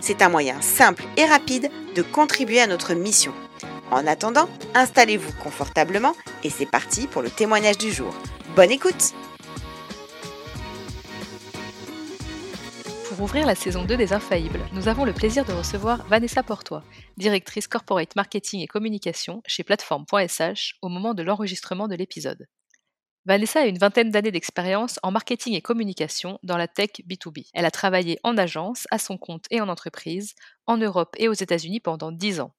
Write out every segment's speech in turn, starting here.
C'est un moyen simple et rapide de contribuer à notre mission. En attendant, installez-vous confortablement et c'est parti pour le témoignage du jour. Bonne écoute Pour ouvrir la saison 2 des Infaillibles, nous avons le plaisir de recevoir Vanessa Portois, directrice corporate marketing et communication chez Platform.sh au moment de l'enregistrement de l'épisode. Vanessa a une vingtaine d'années d'expérience en marketing et communication dans la tech B2B. Elle a travaillé en agence, à son compte et en entreprise, en Europe et aux États-Unis pendant dix ans.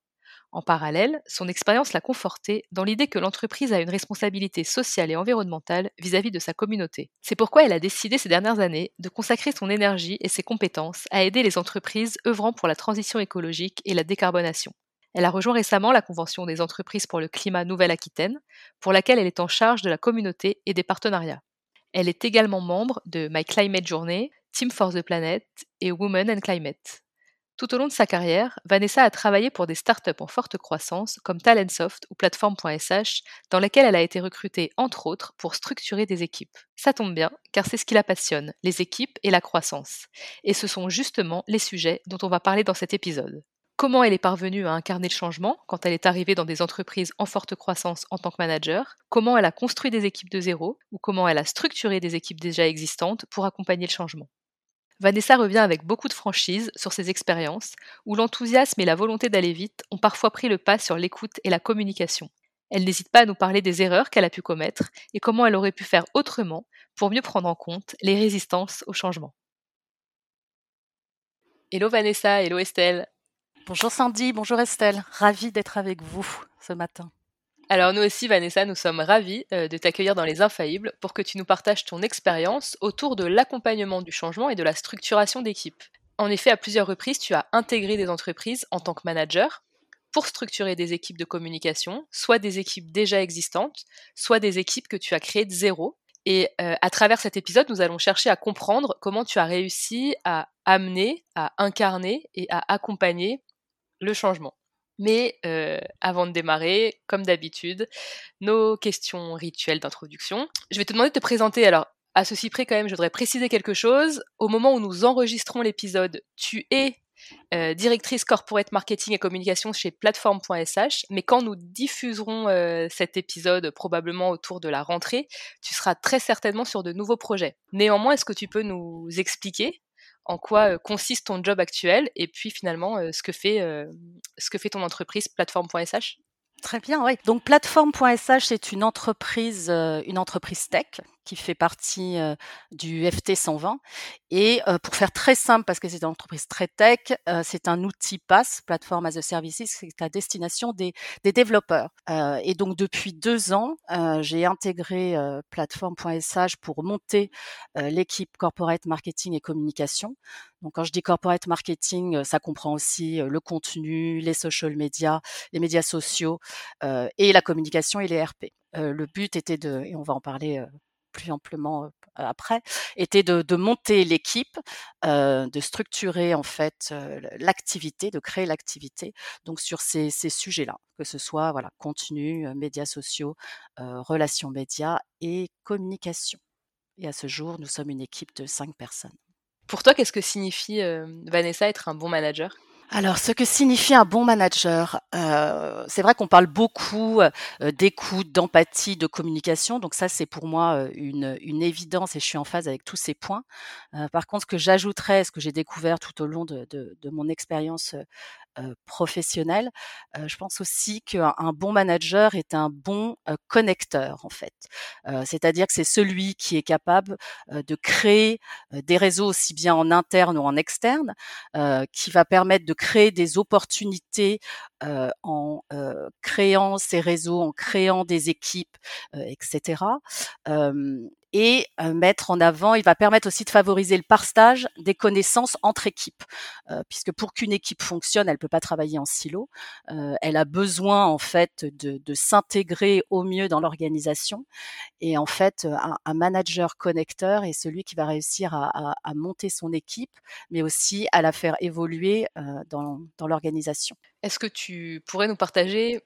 En parallèle, son expérience l'a confortée dans l'idée que l'entreprise a une responsabilité sociale et environnementale vis-à-vis de sa communauté. C'est pourquoi elle a décidé ces dernières années de consacrer son énergie et ses compétences à aider les entreprises œuvrant pour la transition écologique et la décarbonation. Elle a rejoint récemment la Convention des entreprises pour le climat Nouvelle-Aquitaine, pour laquelle elle est en charge de la communauté et des partenariats. Elle est également membre de My Climate Journey, Team for the Planet et Women and Climate. Tout au long de sa carrière, Vanessa a travaillé pour des startups en forte croissance comme Talentsoft ou Platform.sh, dans lesquelles elle a été recrutée entre autres pour structurer des équipes. Ça tombe bien, car c'est ce qui la passionne, les équipes et la croissance. Et ce sont justement les sujets dont on va parler dans cet épisode comment elle est parvenue à incarner le changement quand elle est arrivée dans des entreprises en forte croissance en tant que manager, comment elle a construit des équipes de zéro ou comment elle a structuré des équipes déjà existantes pour accompagner le changement. Vanessa revient avec beaucoup de franchise sur ses expériences, où l'enthousiasme et la volonté d'aller vite ont parfois pris le pas sur l'écoute et la communication. Elle n'hésite pas à nous parler des erreurs qu'elle a pu commettre et comment elle aurait pu faire autrement pour mieux prendre en compte les résistances au changement. Hello Vanessa, hello Estelle. Bonjour Sandy, bonjour Estelle, ravie d'être avec vous ce matin. Alors nous aussi Vanessa, nous sommes ravis euh, de t'accueillir dans les Infaillibles pour que tu nous partages ton expérience autour de l'accompagnement du changement et de la structuration d'équipe. En effet, à plusieurs reprises, tu as intégré des entreprises en tant que manager pour structurer des équipes de communication, soit des équipes déjà existantes, soit des équipes que tu as créées de zéro. Et euh, à travers cet épisode, nous allons chercher à comprendre comment tu as réussi à amener, à incarner et à accompagner le changement. Mais euh, avant de démarrer, comme d'habitude, nos questions rituelles d'introduction. Je vais te demander de te présenter. Alors, à ceci près, quand même, je voudrais préciser quelque chose. Au moment où nous enregistrons l'épisode, tu es euh, directrice corporate marketing et communication chez platform.sh, mais quand nous diffuserons euh, cet épisode probablement autour de la rentrée, tu seras très certainement sur de nouveaux projets. Néanmoins, est-ce que tu peux nous expliquer en quoi consiste ton job actuel et puis finalement ce que fait ton entreprise plateforme.sh. Très bien, oui. Donc plateforme.sh c'est une entreprise une entreprise tech qui fait partie du FT 120. Et pour faire très simple, parce que c'est une entreprise très tech, c'est un outil PaaS, Platform as a Service, c'est à destination des, développeurs. et donc depuis deux ans, j'ai intégré Platform.sh pour monter l'équipe corporate marketing et communication. Donc quand je dis corporate marketing, ça comprend aussi le contenu, les social media, les médias sociaux et la communication et les RP. le but était de, et on va en parler plus amplement après, était de, monter l'équipe, de structurer en fait l'activité, de créer l'activité. Donc sur ces, sujets-là, que ce soit voilà contenu, médias sociaux, relations médias et communication. Et à ce jour, nous sommes une équipe de cinq personnes. Pour toi, qu'est-ce que signifie Vanessa être un bon manager? Alors, ce que signifie un bon manager, euh, c'est vrai qu'on parle beaucoup euh, d'écoute, d'empathie, de communication. Donc ça, c'est pour moi euh, une, une, évidence et je suis en phase avec tous ces points. par contre, ce que j'ajouterais, ce que j'ai découvert tout au long de, de mon expérience professionnel. je pense aussi qu'un bon manager est un bon connecteur en fait. C'est-à-dire que c'est celui qui est capable de créer des réseaux aussi bien en interne ou en externe, qui va permettre de créer des opportunités en créant ces réseaux, en créant des équipes, etc et mettre en avant, il va permettre aussi de favoriser le partage des connaissances entre équipes, puisque pour qu'une équipe fonctionne, elle peut pas travailler en silo, elle a besoin en fait de, s'intégrer au mieux dans l'organisation, et en fait un, manager connecteur est celui qui va réussir à, monter son équipe, mais aussi à la faire évoluer dans l'organisation. Est-ce que tu pourrais nous partager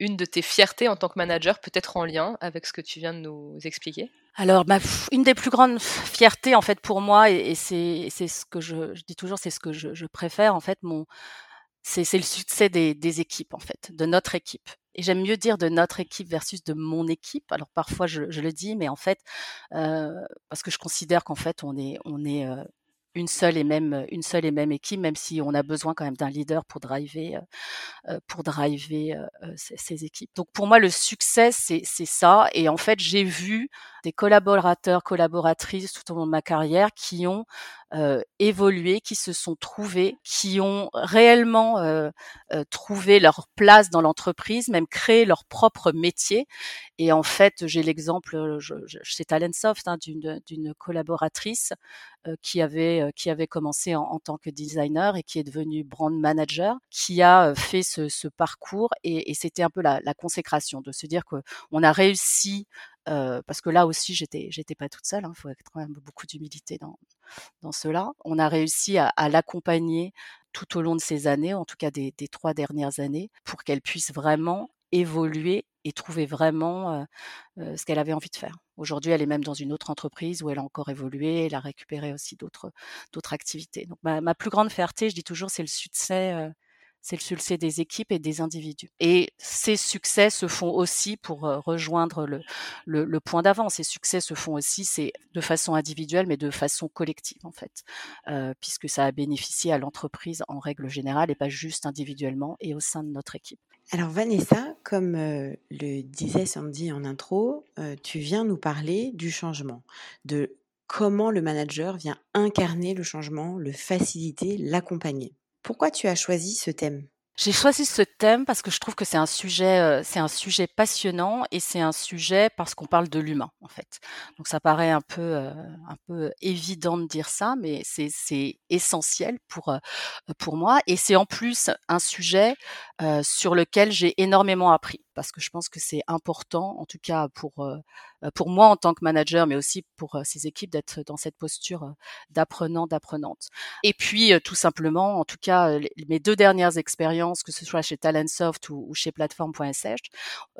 une de tes fiertés en tant que manager, peut-être en lien avec ce que tu viens de nous expliquer? Alors, bah, une des plus grandes fiertés en fait pour moi, et, c'est ce que je, dis toujours, c'est ce que je, préfère en fait, mon c'est le succès des, équipes en fait, de notre équipe. Et j'aime mieux dire de notre équipe versus de mon équipe. Alors parfois je, le dis, mais en fait, euh, parce que je considère qu'en fait on est euh, une seule et même une seule et même équipe, même si on a besoin quand même d'un leader pour driver euh, pour driver ces, équipes. Donc pour moi le succès c'est ça et en fait j'ai vu des collaborateurs collaboratrices tout au long de ma carrière qui ont euh, évolué, qui se sont trouvés, qui ont réellement euh, euh, trouvé leur place dans l'entreprise, même créé leur propre métier. Et en fait, j'ai l'exemple chez Talentsoft hein, d'une collaboratrice qui avait qui avait commencé en, tant que designer et qui est devenue brand manager, qui a fait ce, ce parcours et, et c'était un peu la, la, consécration de se dire que on a réussi parce que là aussi j'étais j'étais pas toute seule. Il hein, faut quand même beaucoup d'humilité dans dans cela. On a réussi à, l'accompagner tout au long de ces années, en tout cas des, trois dernières années, pour qu'elle puisse vraiment évoluer et trouver vraiment ce qu'elle avait envie de faire. Aujourd'hui, elle est même dans une autre entreprise où elle a encore évolué, elle a récupéré aussi d'autres d'autres activités. Donc ma, plus grande fierté, je dis toujours, c'est le succès c'est le succès des équipes et des individus. Et ces succès se font aussi, pour euh, rejoindre le, point d'avant, ces succès se font aussi, c'est de façon individuelle, mais de façon collective en fait, euh, puisque ça a bénéficié à l'entreprise en règle générale et pas juste individuellement et au sein de notre équipe. Alors Vanessa, comme euh, le disait Sandy en intro, tu viens nous parler du changement, de comment le manager vient incarner le changement, le faciliter, l'accompagner. Pourquoi tu as choisi ce thème? J'ai choisi ce thème parce que je trouve que c'est un sujet, euh, c'est un sujet passionnant et c'est un sujet parce qu'on parle de l'humain en fait. Donc ça paraît un peu, euh, un peu évident de dire ça, mais c'est, essentiel pour euh, pour moi et c'est en plus un sujet sur lequel j'ai énormément appris parce que je pense que c'est important, en tout cas pour pour moi en tant que manager, mais aussi pour ces équipes d'être dans cette posture d'apprenant, d'apprenante. Et puis tout simplement, en tout cas, mes deux dernières expériences que ce soit chez Talentsoft ou, chez Platform.sh.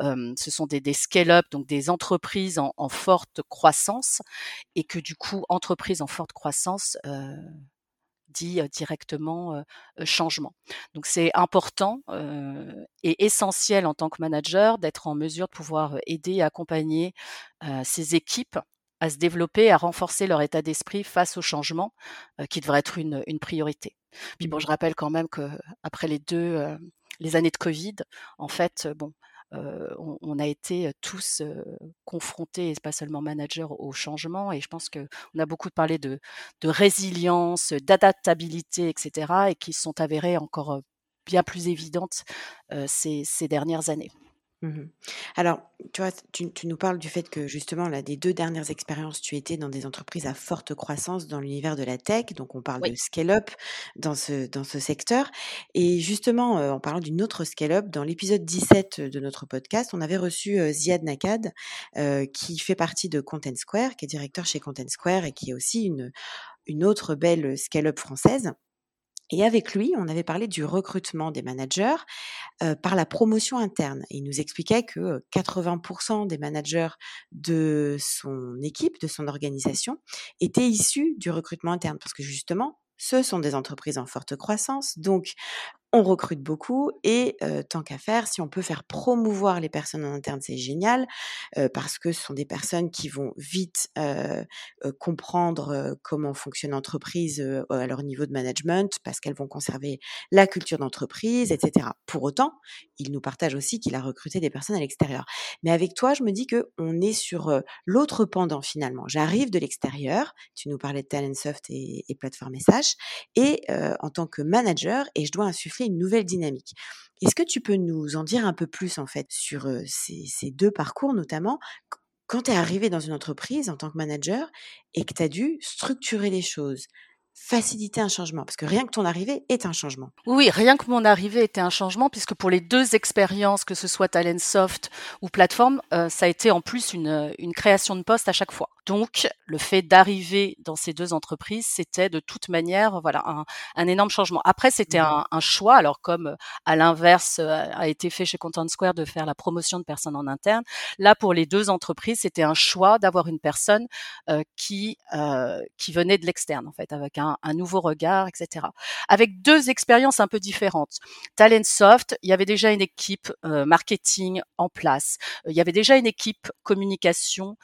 ce sont des, scale-up, donc des entreprises en, forte croissance, et que du coup, entreprise en forte croissance euh, dit directement changement. Donc c'est important et essentiel en tant que manager d'être en mesure de pouvoir aider et accompagner ces équipes à se développer, à renforcer leur état d'esprit face au changement, qui devrait être une, une priorité. Puis bon, mmh. je rappelle quand même que après les deux les années de Covid, en fait, bon, on, a été tous confrontés, et pas seulement managers, au changement. Et je pense qu'on a beaucoup parlé de, de résilience, d'adaptabilité, etc., et qui sont avérées encore bien plus évidentes ces, ces dernières années. Mmh Alors, tu vois, tu nous parles du fait que justement, là, des deux dernières expériences, tu étais dans des entreprises à forte croissance dans l'univers de la tech. Donc, on parle de scale-up dans ce dans ce secteur et justement, en parlant d'une autre scale-up, dans l'épisode 17 de notre podcast, on avait reçu, Ziad Nakad, qui fait partie de Content Square, qui est directeur chez Content Square et qui est aussi une une autre belle scale-up française. Et avec lui, on avait parlé du recrutement des managers par la promotion interne. Il nous expliquait que 80% des managers de son équipe, de son organisation, étaient issus du recrutement interne. Parce que justement, ce sont des entreprises en forte croissance. Donc, on recrute beaucoup et tant qu'à faire, si on peut faire promouvoir les personnes en interne, c'est génial parce que ce sont des personnes qui vont vite comprendre comment fonctionne l'entreprise à leur niveau de management parce qu'elles vont conserver la culture d'entreprise, etc. Pour autant, il nous partage aussi qu'il a recruté des personnes à l'extérieur. Mais avec toi, je me dis que on est sur l'autre pendant finalement. J'arrive de l'extérieur. Tu nous parlais de Talentsoft et, et Plateforme Message et en tant que manager et je dois insuffler une nouvelle dynamique. Est-ce que tu peux nous en dire un peu plus en fait sur ces, deux parcours notamment quand tu es arrivé dans une entreprise en tant que manager et que tu as dû structurer les choses, faciliter un changement Parce que rien que ton arrivée est un changement. Oui, rien que mon arrivée était un changement, puisque pour les deux expériences, que ce soit Talentsoft ou plateforme, ça a été en plus une, une création de poste à chaque fois. Donc, le fait d'arriver dans ces deux entreprises, c'était de toute manière, voilà, un, un énorme changement. Après, c'était mmh un, un, choix. Alors, comme à l'inverse a été fait chez Content Square de faire la promotion de personnes en interne, là, pour les deux entreprises, c'était un choix d'avoir une personne euh, qui euh, qui venait de l'externe, en fait, avec un, un, nouveau regard, etc. Avec deux expériences un peu différentes. Talentsoft, il y avait déjà une équipe euh, marketing en place. Il y avait déjà une équipe communication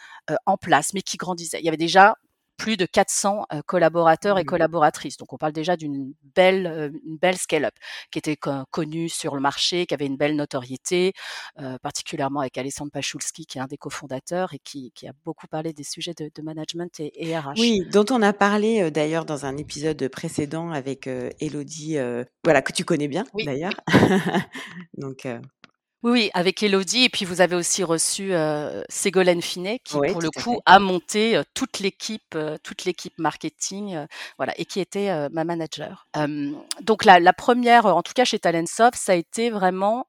en place, mais qui grandissait. Il y avait déjà plus de 400 collaborateurs et mmh collaboratrices. Donc on parle déjà d'une belle, une belle scale-up qui était connue sur le marché, qui avait une belle notoriété, particulièrement avec Alessandre Pachulski qui est un des cofondateurs et qui, a beaucoup parlé des sujets de, management et, RH. Oui, dont on a parlé d'ailleurs dans un épisode précédent avec Elodie, voilà que tu connais bien d'ailleurs. Donc oui, avec Elodie. Et puis vous avez aussi reçu euh, Ségolène Finet, qui pour le coup a monté toute l'équipe, toute l'équipe marketing, voilà, et qui était ma manager. donc la, la, première, en tout cas chez Talentsoft, ça a été vraiment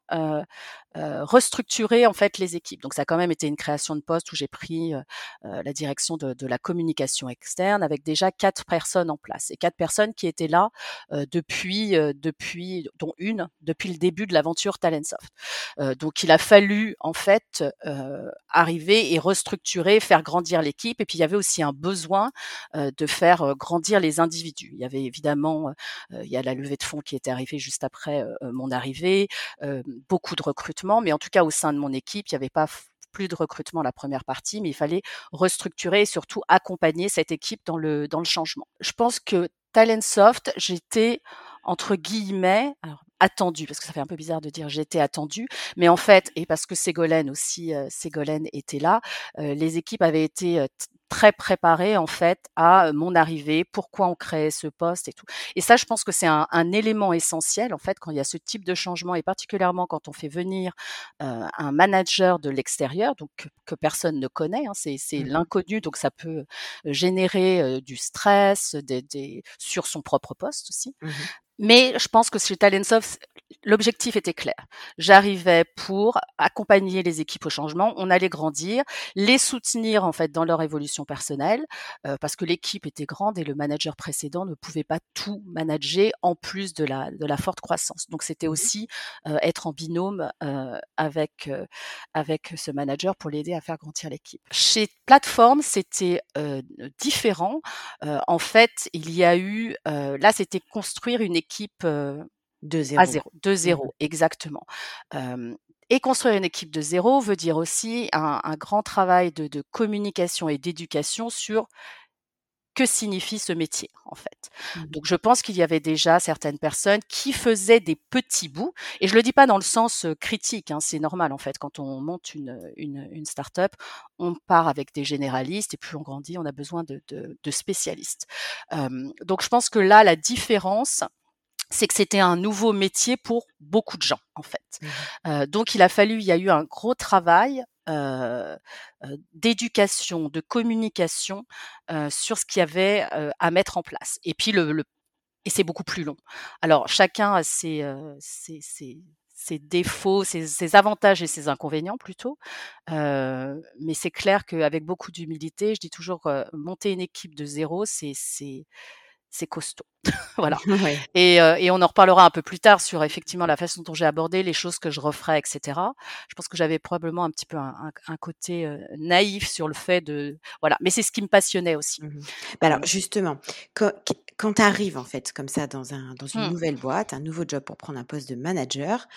euh, restructurer en fait les équipes. Donc ça a quand même été une création de poste où j'ai pris euh, euh, la direction de, de, la communication externe avec déjà quatre personnes en place et quatre personnes qui étaient là depuis depuis dont une depuis le début de l'aventure Talentsoft. donc il a fallu en fait arriver et restructurer, faire grandir l'équipe et puis il y avait aussi un besoin de faire grandir les individus. Il y avait évidemment il y a la levée de fonds qui était arrivée juste après mon arrivée, beaucoup de recrutement mais en tout cas au sein de mon équipe, il n'y avait pas plus de recrutement la première partie, mais il fallait restructurer et surtout accompagner cette équipe dans le, dans le changement. Je pense que Talentsoft, j'étais entre guillemets, alors, attendu, parce que ça fait un peu bizarre de dire j'étais attendu, mais en fait, et parce que Ségolène aussi, euh, Ségolène était là, euh, les équipes avaient été euh, très préparées en fait à mon arrivée, pourquoi on créait ce poste et tout. Et ça, je pense que c'est un, un, élément essentiel en fait quand il y a ce type de changement et particulièrement quand on fait venir un manager de l'extérieur, donc que, personne ne connaît, hein, c'est mmh l'inconnu, donc ça peut générer du stress, des, des, sur son propre poste aussi. Mmh mais je pense que chez Talentsoft, l'objectif était clair. J'arrivais pour accompagner les équipes au changement, on allait grandir, les soutenir en fait dans leur évolution personnelle, euh, parce que l'équipe était grande et le manager précédent ne pouvait pas tout manager en plus de la de la forte croissance. Donc c'était mmh aussi euh, être en binôme euh, avec avec ce manager pour l'aider à faire grandir l'équipe. Chez Plateforme, c'était différent. en fait, il y a eu là, c'était construire une équipe équipe de zéro. À zéro, de zéro, exactement. et construire une équipe de zéro veut dire aussi un, grand travail de, communication et d'éducation sur que signifie ce métier en fait. Mmh. Donc je pense qu'il y avait déjà certaines personnes qui faisaient des petits bouts et je le dis pas dans le sens critique, hein, c'est normal en fait quand on monte une, une, une start-up, on part avec des généralistes et plus on grandit, on a besoin de, de, de spécialistes. Euh, donc je pense que là la différence c'est que c'était un nouveau métier pour beaucoup de gens en fait. Mmh euh, donc il a fallu, il y a eu un gros travail euh, d'éducation, de communication sur ce qu'il y avait à mettre en place. Et puis le, et c'est beaucoup plus long. Alors chacun a ses, ses, ses, défauts, ses, avantages et ses inconvénients plutôt. mais c'est clair qu'avec beaucoup d'humilité, je dis toujours monter une équipe de zéro, c'est c'est costaud. voilà. Et, euh, et, on en reparlera un peu plus tard sur effectivement la façon dont j'ai abordé les choses que je referais, etc. Je pense que j'avais probablement un petit peu un, un, côté euh, naïf sur le fait de voilà, mais c'est ce qui me passionnait aussi. Mmh bah alors justement, quand, quand tu arrives en fait comme ça dans un dans une mmh. nouvelle boîte, un nouveau job pour prendre un poste de manager.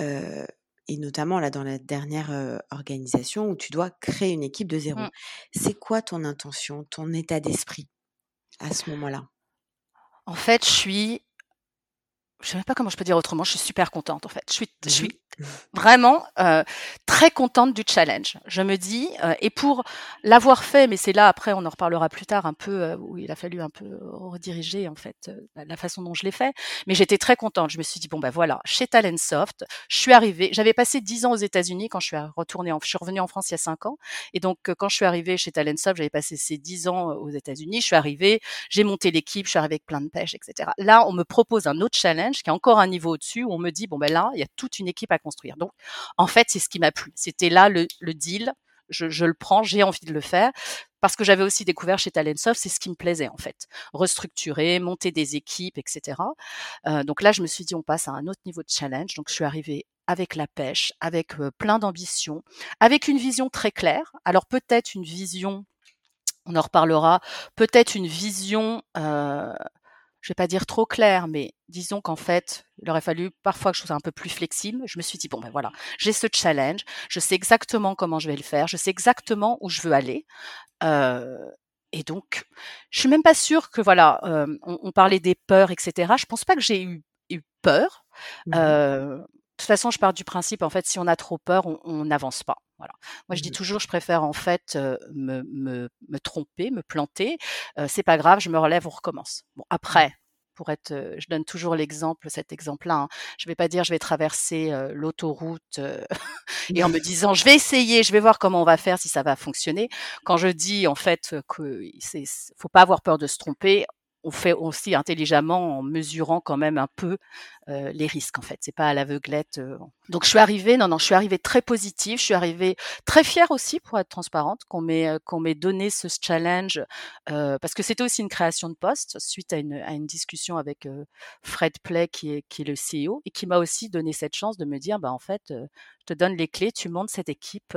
Euh, et notamment là dans la dernière organisation où tu dois créer une équipe de zéro. Mmh. C'est quoi ton intention, ton état d'esprit à ce moment-là? En fait, je suis je sais même pas comment je peux dire autrement, je suis super contente en fait. Je suis, je suis vraiment euh, très contente du challenge. Je me dis, euh, et pour l'avoir fait, mais c'est là après, on en reparlera plus tard un peu, euh, où il a fallu un peu rediriger en fait la façon dont je l'ai fait. Mais j'étais très contente. Je me suis dit bon ben voilà, chez Talentsoft, je suis arrivée. J'avais passé dix ans aux États-Unis quand je suis retournée, en, je suis revenue en France il y a cinq ans, et donc quand je suis arrivée chez Talentsoft, j'avais passé ces dix ans aux États-Unis. Je suis arrivée, j'ai monté l'équipe, je suis arrivée avec plein de pêche, etc. Là, on me propose un autre challenge qui est encore un niveau au-dessus, où on me dit bon ben là, il y a toute une équipe à construire. Donc, en fait, c'est ce qui m'a plu. C'était là le, deal. Je, le prends, j'ai envie de le faire parce que j'avais aussi découvert chez Talentsoft, c'est ce qui me plaisait en fait, restructurer, monter des équipes, etc. Euh, donc là, je me suis dit, on passe à un autre niveau de challenge. Donc je suis arrivée avec la pêche, avec euh, plein d'ambition, avec une vision très claire. Alors peut-être une vision, on en reparlera, peut-être une vision euh, je vais pas dire trop clair, mais disons qu'en fait, il aurait fallu parfois que je sois un peu plus flexible. Je me suis dit, bon, ben voilà, j'ai ce challenge, je sais exactement comment je vais le faire, je sais exactement où je veux aller. Euh, et donc, je suis même pas sûre que, voilà, euh, on, parlait des peurs, etc. Je pense pas que j'ai eu, eu, peur. Mmh euh, de toute façon, je pars du principe, en fait, si on a trop peur, on n'avance pas. Voilà. Moi, je dis mmh toujours, je préfère en fait me, me, me tromper, me planter. Euh, c'est pas grave, je me relève, on recommence. Bon, après, pour être, je donne toujours l'exemple, cet exemple-là. Hein. Je vais pas dire, je vais traverser l'autoroute et en me disant, je vais essayer, je vais voir comment on va faire, si ça va fonctionner. Quand je dis en fait que c'est, faut pas avoir peur de se tromper, on fait aussi intelligemment en mesurant quand même un peu euh, les risques en fait. C'est pas à l'aveuglette. Euh. Donc je suis arrivée, non non, je suis arrivée très positive. Je suis arrivée très fière aussi pour être transparente qu'on m'ait euh, qu'on m'ait donné ce challenge parce que c'était aussi une création de poste suite à une, à une discussion avec Fred Play qui est qui est le CEO et qui m'a aussi donné cette chance de me dire bah en fait je te donne les clés, tu montes cette équipe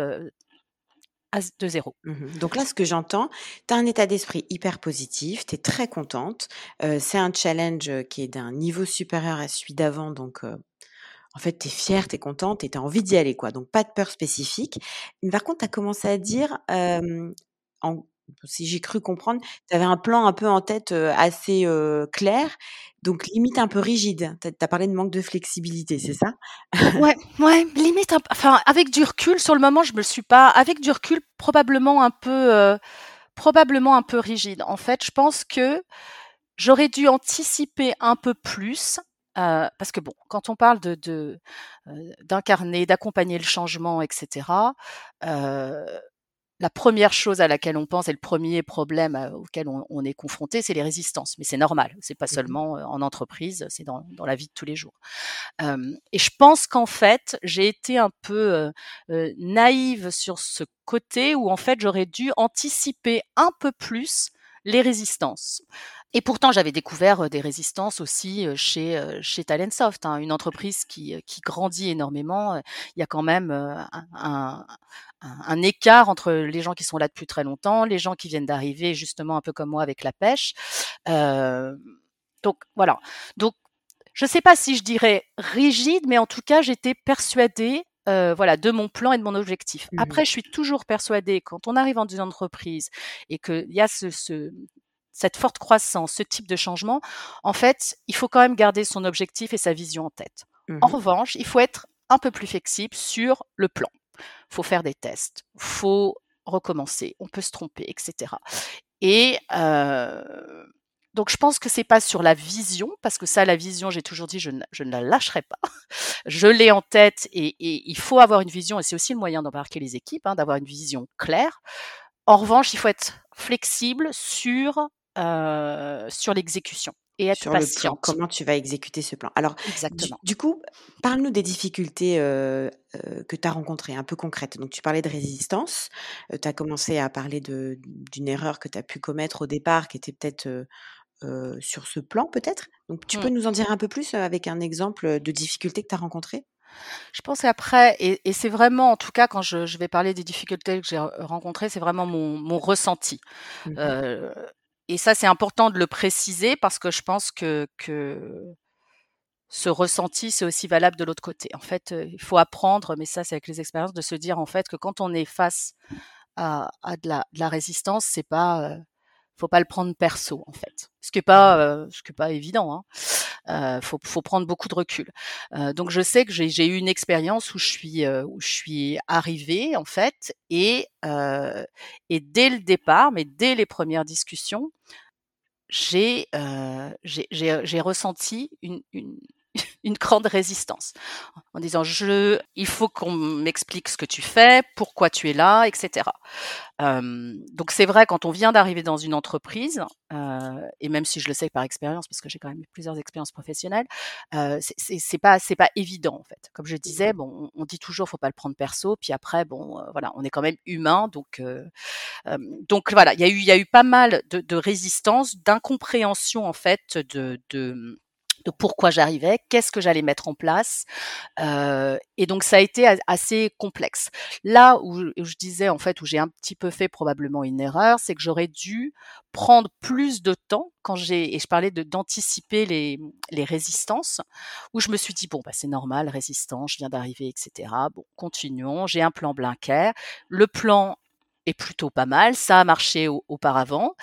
de zéro. Mmh Donc là, ce que j'entends, tu as un état d'esprit hyper positif, tu es très contente. c'est un challenge qui est d'un niveau supérieur à celui d'avant. Donc, en fait, tu es fière, tu es contente et tu as envie d'y aller. quoi. Donc, pas de peur spécifique. Mais par contre, tu as commencé à dire, en si j'ai cru comprendre, tu avais un plan un peu en tête assez clair, donc limite un peu rigide. Tu as, parlé de manque de flexibilité, c'est ça? Ouais, ouais, limite, enfin, avec du recul, sur le moment, je me suis pas, avec du recul, probablement un peu, probablement un peu rigide. En fait, je pense que j'aurais dû anticiper un peu plus. parce que bon, quand on parle de d'incarner, d'accompagner le changement, etc la première chose à laquelle on pense et le premier problème euh, auquel on, est confronté, c'est les résistances. Mais c'est normal, c'est pas mmh seulement euh, en entreprise, c'est dans, la vie de tous les jours. et je pense qu'en fait, j'ai été un peu euh, naïve sur ce côté où en fait j'aurais dû anticiper un peu plus les résistances. Et pourtant, j'avais découvert des résistances aussi chez chez Talentsoft, hein, une entreprise qui, qui grandit énormément. Il y a quand même un, un, écart entre les gens qui sont là depuis très longtemps, les gens qui viennent d'arriver, justement un peu comme moi avec la pêche. donc voilà. Donc je ne sais pas si je dirais rigide, mais en tout cas, j'étais persuadée voilà, de mon plan et de mon objectif. Mmh Après, je suis toujours persuadée, quand on arrive dans une entreprise et qu'il y a ce, cette forte croissance, ce type de changement, en fait, il faut quand même garder son objectif et sa vision en tête. En Mmh revanche, il faut être un peu plus flexible sur le plan. Il faut faire des tests, faut recommencer, on peut se tromper, etc. Et euh, donc je pense que c'est pas sur la vision, parce que ça, la vision, j'ai toujours dit, je ne, je ne la lâcherai pas. je l'ai en tête et, et, il faut avoir une vision, et c'est aussi le moyen d'embarquer les équipes, hein, d'avoir une vision claire. En revanche, il faut être flexible sur euh, sur l'exécution et être patiente. comment tu vas exécuter ce plan. Alors, Exactement. du coup, parle-nous des difficultés euh, euh, que tu as rencontrées, un peu concrètes. Donc, tu parlais de résistance. tu as commencé à parler d'une erreur que tu as pu commettre au départ, qui était peut-être euh, euh, sur ce plan, peut-être. Donc, tu Mm. peux nous en dire un peu plus euh, avec un exemple de difficulté que tu as rencontré Je pense qu'après, et, et c'est vraiment, en tout cas, quand je, je vais parler des difficultés que j'ai re- rencontrées, c'est vraiment mon, mon ressenti. Euh, et ça, c'est important de le préciser parce que je pense que, que ce ressenti, c'est aussi valable de l'autre côté. En fait, il faut apprendre, mais ça, c'est avec les expériences, de se dire en fait que quand on est face à, à de, la, de la résistance, c'est pas, faut pas le prendre perso en fait. Ce qui est pas, euh, ce qui est pas évident. Hein. Euh, faut, faut prendre beaucoup de recul. Euh, donc je sais que j'ai j'ai eu une expérience où je suis où je suis arrivée en fait et et dès le départ, mais dès les premières discussions, j'ai j'ai j'ai j'ai ressenti une, une une grande résistance en disant je il faut qu'on m'explique ce que tu fais, pourquoi tu es là, etc. Euh, donc c'est vrai quand on vient d'arriver dans une entreprise euh, et même si je le sais par expérience parce que j'ai quand même eu plusieurs expériences professionnelles, euh, c'est- pas c'est pas évident en fait. Comme je disais, bon, on, dit toujours faut pas le prendre perso, puis après bon voilà, on est quand même humain donc donc voilà, il y a eu il y a eu pas mal de, de résistance, d'incompréhension en fait de, de de pourquoi j'arrivais, qu'est-ce que j'allais mettre en place, euh, et donc ça a été assez complexe. Là où, je- disais en fait où j'ai un petit peu fait probablement une erreur, c'est que j'aurais dû prendre plus de temps quand j'ai et je parlais d'anticiper les les résistances où je me suis dit bon bah c'est normal résistance, je viens d'arriver etc. Bon continuons, j'ai un plan Blinker, le plan est plutôt pas mal, ça a marché au- auparavant.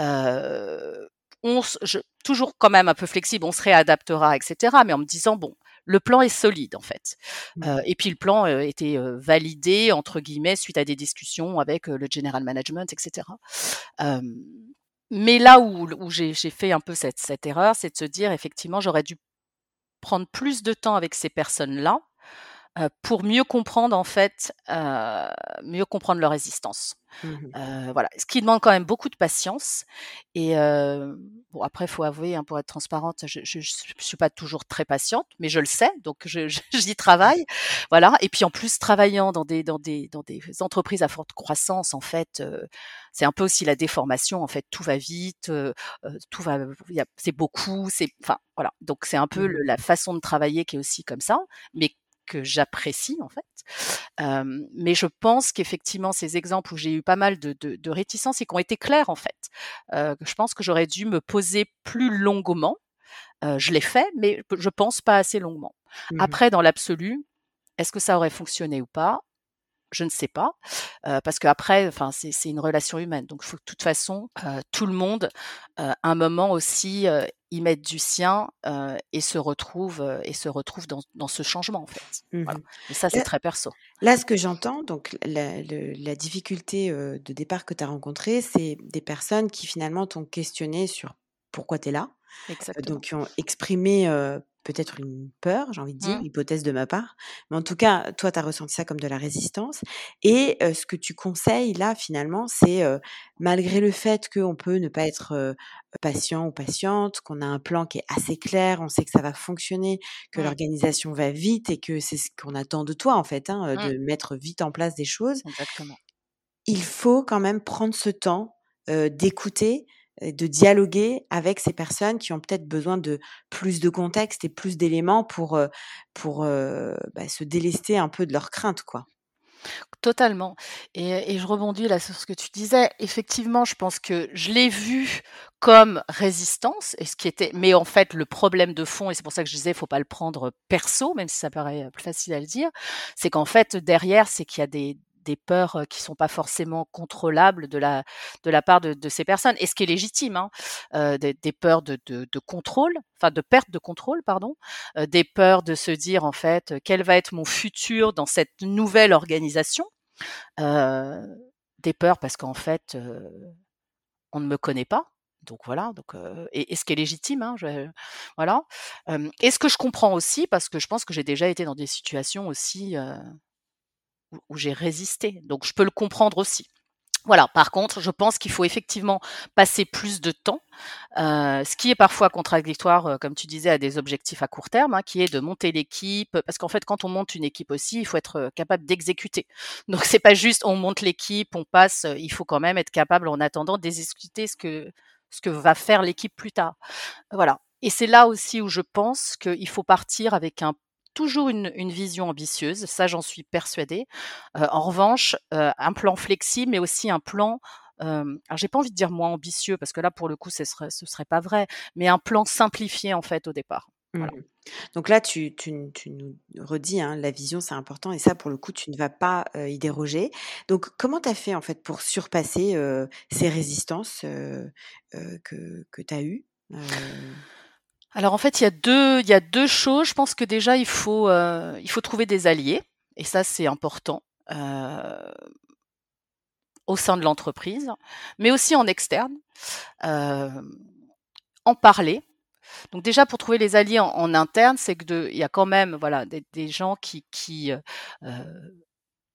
Euh, on, s- je, toujours quand même un peu flexible, on se réadaptera, etc. Mais en me disant bon, le plan est solide en fait. Euh, et puis le plan euh, était euh, validé entre guillemets suite à des discussions avec euh, le general management, etc. Euh, mais là où, où j'ai j'ai fait un peu cette, cette erreur, c'est de se dire effectivement j'aurais dû prendre plus de temps avec ces personnes-là pour mieux comprendre en fait, euh, mieux comprendre leur résistance. Euh, voilà, ce qui demande quand même beaucoup de patience. Et euh, bon, après, faut avouer, hein, pour être transparente, je, je suis pas toujours très patiente, mais je le sais, donc j'y travaille. Voilà. Et puis en plus, travaillant dans des dans des dans des entreprises à forte croissance, en fait, euh, c'est un peu aussi la déformation. En fait, tout va vite, tout va, c'est beaucoup, c'est, enfin, voilà. Donc c'est un peu le- Mhm. la façon de travailler qui est aussi comme ça, mais que j'apprécie en fait. Euh, mais je pense qu'effectivement, ces exemples où j'ai eu pas mal de, de, de réticences et qui ont été clairs en fait, euh, je pense que j'aurais dû me poser plus longuement. Euh, je l'ai fait, mais je pense pas assez longuement. Mhm. Après, dans l'absolu, est-ce que ça aurait fonctionné ou pas? Je ne sais pas, euh, parce qu'après, enfin, c'est une relation humaine. Donc, il faut que de toute façon, euh, tout le monde, euh, un moment aussi, y mette du sien et se retrouve et se retrouve dans, dans ce changement en fait. Voilà. Mhm. Et ça, c'est très perso. là, ce que j'entends, donc la, le- la difficulté de départ que tu as rencontrée, c'est des personnes qui finalement t'ont questionné sur pourquoi tu es là, Exactement. donc qui ont exprimé peut-être une peur, j'ai envie de dire, Mmh. hypothèse de ma part, mais en tout cas, toi, tu as ressenti ça comme de la résistance. Et euh, ce que tu conseilles là, finalement, c'est euh, malgré le fait qu'on peut ne pas être euh, patient ou patiente, qu'on a un plan qui est assez clair, on sait que ça va fonctionner, que Mmh. l'organisation va vite et que c'est ce qu'on attend de toi, en fait, hein, Mmh. de mettre vite en place des choses, Exactement. il faut quand même prendre ce temps d'écouter, de dialoguer avec ces personnes qui ont peut-être besoin de plus de contexte et plus d'éléments pour, euh, pour euh, bah, se délester un peu de leurs craintes, quoi. Totalement. Et, et je rebondis là sur ce que tu disais. Effectivement, je pense que je l'ai vu comme résistance, et ce qui était, mais en fait, le problème de fond, et c'est pour ça que je disais, faut pas le prendre perso, même si ça paraît plus facile à le dire, c'est qu'en fait, derrière, c'est qu'il y a des, des peurs qui sont pas forcément contrôlables de la de la part de, de ces personnes et ce qui est légitime hein, euh, des, des, peurs de, de, de, contrôle enfin de perte de contrôle pardon euh, des peurs de se dire en fait quel va être mon futur dans cette nouvelle organisation euh, des peurs parce qu'en fait on ne me connaît pas donc voilà, donc et, et, ce qui est légitime, hein, voilà. et ce que je comprends aussi, parce que je pense que j'ai déjà été dans des situations aussi où, j'ai résisté, donc je peux le comprendre aussi. Voilà. Par contre, je pense qu'il faut effectivement passer plus de temps, euh, ce qui est parfois contradictoire, euh, comme tu disais, à des objectifs à court terme, hein, qui est de monter l'équipe. Parce qu'en fait, quand on monte une équipe aussi, il faut être euh, capable d'exécuter. Donc, c'est pas juste on monte l'équipe, on passe. Il faut quand même être capable, en attendant, d'exécuter ce que ce que va faire l'équipe plus tard. Voilà. Et c'est là aussi où je pense qu'il faut partir avec un toujours une, vision ambitieuse, ça j'en suis persuadée. Euh, en revanche, euh, un plan flexible, mais aussi un plan euh, alors j'ai pas envie de dire moins ambitieux parce que là pour le coup ce serait serait pas vrai, mais un plan simplifié en fait au départ. Mmh. Donc là, tu, nous redis, hein, la vision, c'est important, et ça, pour le coup, tu ne vas pas y déroger. Donc, comment tu as fait, en fait, pour surpasser ces résistances que, que tu as eues Alors, en fait, il y, a deux, il y a deux choses. Je pense que déjà, il faut, il faut trouver des alliés, et ça, c'est important. au sein de l'entreprise, mais aussi en externe, en parler, donc déjà pour trouver les alliés en, interne, c'est que il y a quand même voilà des, gens qui euh, euh,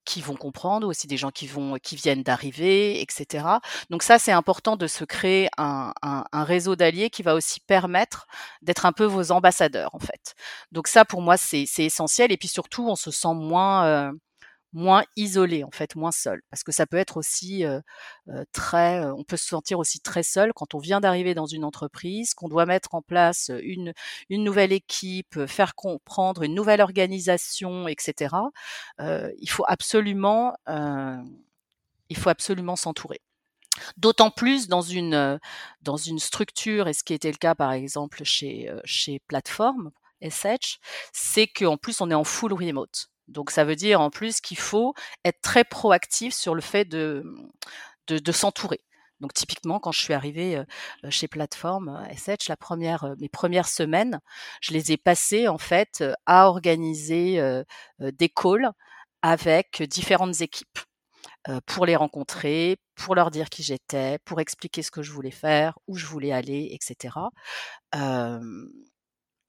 qui vont comprendre, aussi des gens qui vont qui viennent d'arriver, etc. Donc ça, c'est important de se créer un, un, un réseau d'alliés qui va aussi permettre d'être un peu vos ambassadeurs en fait. Donc ça, pour moi, c'est essentiel. Et puis surtout, on se sent moins euh, moins isolé en fait, moins seul, parce que ça peut être aussi euh, très, on peut se sentir aussi très seul quand on vient d'arriver dans une entreprise, qu'on doit mettre en place une une nouvelle équipe, faire comprendre une nouvelle organisation, etc. Euh, il faut absolument, euh, il faut absolument s'entourer. D'autant plus dans une dans une structure, et ce qui était le cas par exemple chez chez Plateforme SH, c'est qu'en plus on est en full remote. Donc ça veut dire en plus qu'il faut être très proactif sur le fait de, de, de s'entourer. Donc typiquement, quand je suis arrivée chez Plateforme SH, la première, mes premières semaines, je les ai passées en fait à organiser des calls avec différentes équipes pour les rencontrer, pour leur dire qui j'étais, pour expliquer ce que je voulais faire, où je voulais aller, etc.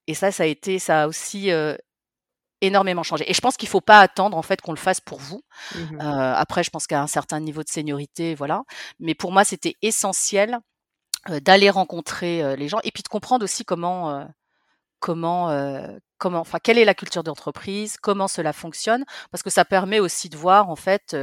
et ça, ça a été, ça a aussi énormément changé. Et je pense qu'il faut pas attendre en fait qu'on le fasse pour vous. Mmh euh, après, je pense qu'à un certain niveau de seniorité, voilà. Mais pour moi, c'était essentiel euh, d'aller rencontrer euh, les gens et puis de comprendre aussi comment, euh, comment, euh, comment, enfin, quelle est la culture d'entreprise, comment cela fonctionne, parce que ça permet aussi de voir en fait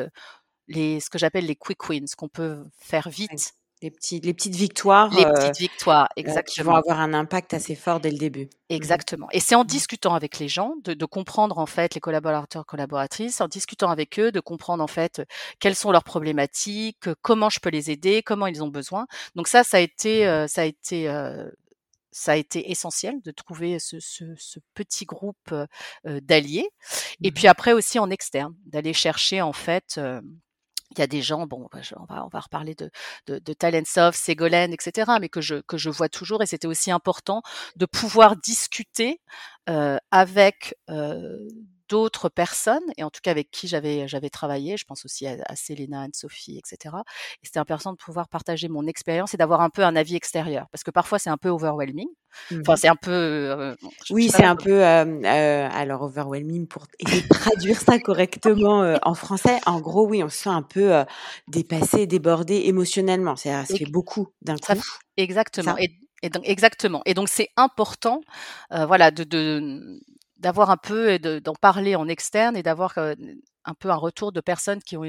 les, ce que j'appelle les quick wins, qu'on peut faire vite les, petits, les petites victoires. Les petites victoires, exactement. qui vont avoir un impact assez fort dès le début. Exactement. Et c'est en discutant avec les gens, de, de, comprendre en fait les collaborateurs, collaboratrices, en discutant avec eux, de comprendre en fait quelles sont leurs problématiques, comment je peux les aider, comment ils ont besoin. Donc ça, ça a été, euh, ça a été euh, ça a été essentiel de trouver ce, ce, ce petit groupe euh, d'alliés. Et puis après aussi en externe, d'aller chercher en fait il y a des gens, bon, bah, on va, on va reparler de, de, de Ségolène, etc., mais que je, que je vois toujours, et c'était aussi important de pouvoir discuter avec d'autres personnes, et en tout cas avec qui j'avais j'avais travaillé, je pense aussi à, à Selena, Anne-Sophie, etc. Et c'était important de pouvoir partager mon expérience et d'avoir un peu un avis extérieur, parce que parfois c'est un peu overwhelming. Enfin, mmh c'est un peu. Euh, oui, c'est un peu. Euh, euh, alors, overwhelming pour traduire ça correctement en français. En gros, oui, on se sent un peu dépassé, débordé émotionnellement. C'est, ça fait beaucoup d'un coup. exactement. Et, et, donc, exactement. Et donc, c'est important, voilà, de, de d'avoir un peu d'en parler en externe et d'avoir un peu un retour de personnes qui ont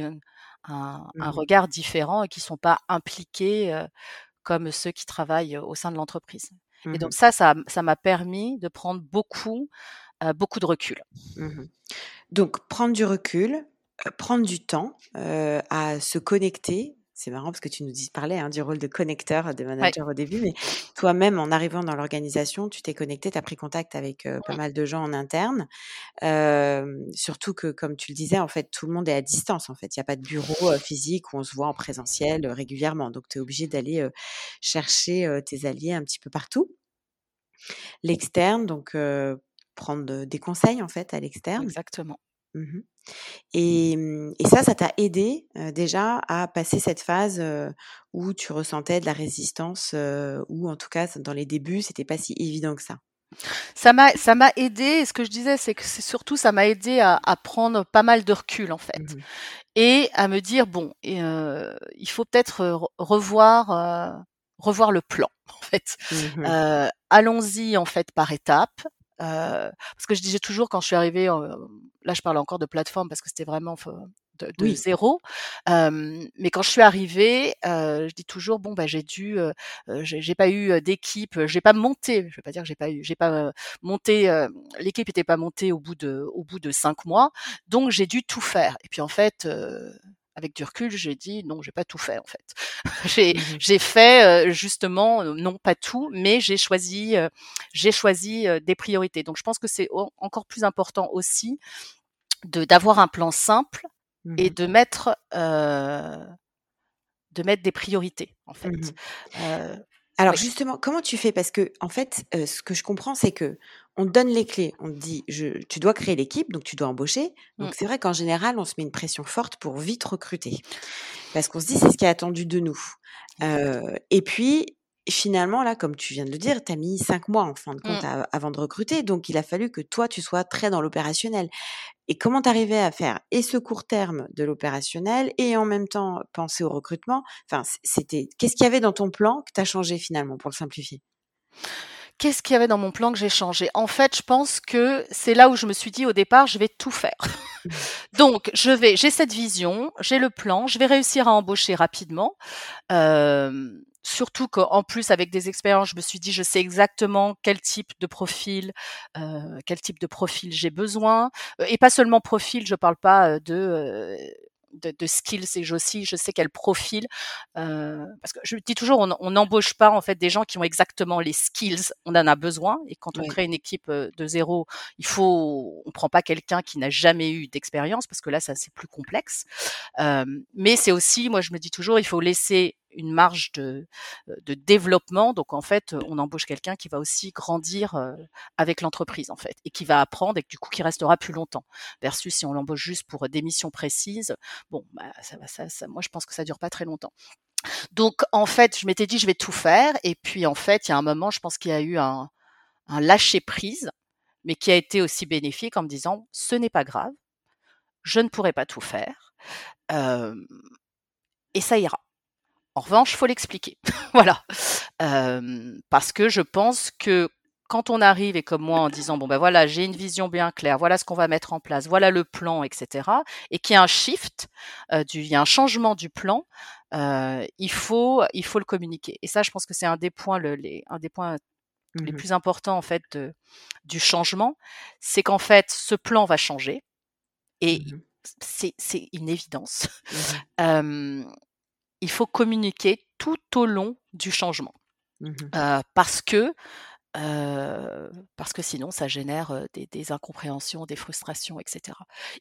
un, mmh regard différent et qui sont pas impliqués comme ceux qui travaillent au sein de l'entreprise. Mmh et donc ça, ça, ça m'a permis de prendre beaucoup, euh, beaucoup de recul. Mmh donc prendre du recul, prendre du temps euh, à se connecter c'est marrant parce que tu nous dis, parlais hein, du rôle de connecteur, de manager au début, mais toi-même, en arrivant dans l'organisation, tu t'es connecté, tu as pris contact avec pas mal de gens en interne. surtout que, comme tu le disais, en fait, tout le monde est à distance. En fait, il n'y a pas de bureau physique où on se voit en présentiel régulièrement. Donc, tu es obligé d'aller chercher tes alliés un petit peu partout. L'externe, donc prendre des conseils en fait à l'externe. Exactement. Mmh Mmh, et, ça, ça t'a aidé déjà à passer cette phase où tu ressentais de la résistance, ou en tout cas dans les débuts, c'était pas si évident que ça? Ça m'a, ça m'a aidé. Et ce que je disais, c'est que c'est surtout ça m'a aidé à, prendre pas mal de recul en fait, mmh et à me dire bon, il faut peut-être revoir, revoir le plan en fait. Mmh allons-y en fait par étapes. Euh, parce que je disais toujours quand je suis arrivée, là je parle encore de plateforme parce que c'était vraiment de, de zéro. mais quand je suis arrivée, euh, je dis toujours bon bah j'ai dû, euh, j'ai pas eu d'équipe, j'ai pas monté. Je vais pas dire que j'ai pas eu, j'ai pas monté. L'équipe était pas montée au bout de au bout de cinq mois, donc j'ai dû tout faire. Et puis en fait avec du recul, j'ai dit non, j'ai pas tout fait en fait. j'ai mmh j'ai fait justement non pas tout, mais j'ai choisi j'ai choisi des priorités. Donc je pense que c'est encore plus important aussi de d'avoir un plan simple et mmh de mettre de mettre des priorités en fait. Mmh alors justement, comment tu fais? Parce que en fait, ce que je comprends, c'est que on te donne les clés, on te dit, je, tu dois créer l'équipe, donc tu dois embaucher. Donc mmh. c'est vrai qu'en général, on se met une pression forte pour vite recruter, parce qu'on se dit c'est ce qui est attendu de nous. et puis finalement, là, comme tu viens de le dire, tu as mis cinq mois en fin de compte mmh. avant de recruter. Donc, il a fallu que toi, tu sois très dans l'opérationnel. Et comment t'arrivais à faire et ce court terme de l'opérationnel et en même temps penser au recrutement? Enfin, c'était qu'est-ce qu'il y avait dans ton plan que tu as changé finalement pour le simplifier? Qu'est-ce qu'il y avait dans mon plan que j'ai changé? En fait, je pense que c'est là où je me suis dit au départ, je vais tout faire. Mmh. Donc, je vais, j'ai cette vision, j'ai le plan, je vais réussir à embaucher rapidement. Euh, surtout qu'en plus avec des expériences, je me suis dit je sais exactement quel type de profil, euh, quel type de profil j'ai besoin, et pas seulement profil, je parle pas de de, de, skills et aussi je sais quel profil euh, parce que je dis toujours on n'embauche pas en fait des gens qui ont exactement les skills. On en a besoin et quand on crée une équipe de zéro il faut on prend pas quelqu'un qui n'a jamais eu d'expérience parce que là ça c'est plus complexe. Euh, mais c'est aussi moi je me dis toujours il faut laisser une marge de, développement. Donc en fait, on embauche quelqu'un qui va aussi grandir avec l'entreprise en fait et qui va apprendre et du coup qui restera plus longtemps. Versus si on l'embauche juste pour des missions précises, bon, bah, ça ça, ça, moi je pense que ça dure pas très longtemps. Donc en fait, je m'étais dit je vais tout faire et puis en fait, il y a un moment, je pense qu'il y a eu un, lâcher prise, mais qui a été aussi bénéfique en me disant ce n'est pas grave, je ne pourrai pas tout faire. Et ça ira. En revanche, il faut l'expliquer. voilà. parce que je pense que quand on arrive et comme moi en disant bon ben voilà j'ai une vision bien claire voilà ce qu'on va mettre en place voilà le plan etc et qu'il y a un shift du, il y a un changement du plan il faut il faut le communiquer. Et ça je pense que c'est un des points le, les, un des points les mmh plus importants en fait de, du changement. C'est qu'en fait ce plan va changer et mmh c'est une évidence. Mmh il faut communiquer tout au long du changement. Mmh parce que parce que sinon ça génère des, incompréhensions, des frustrations, etc.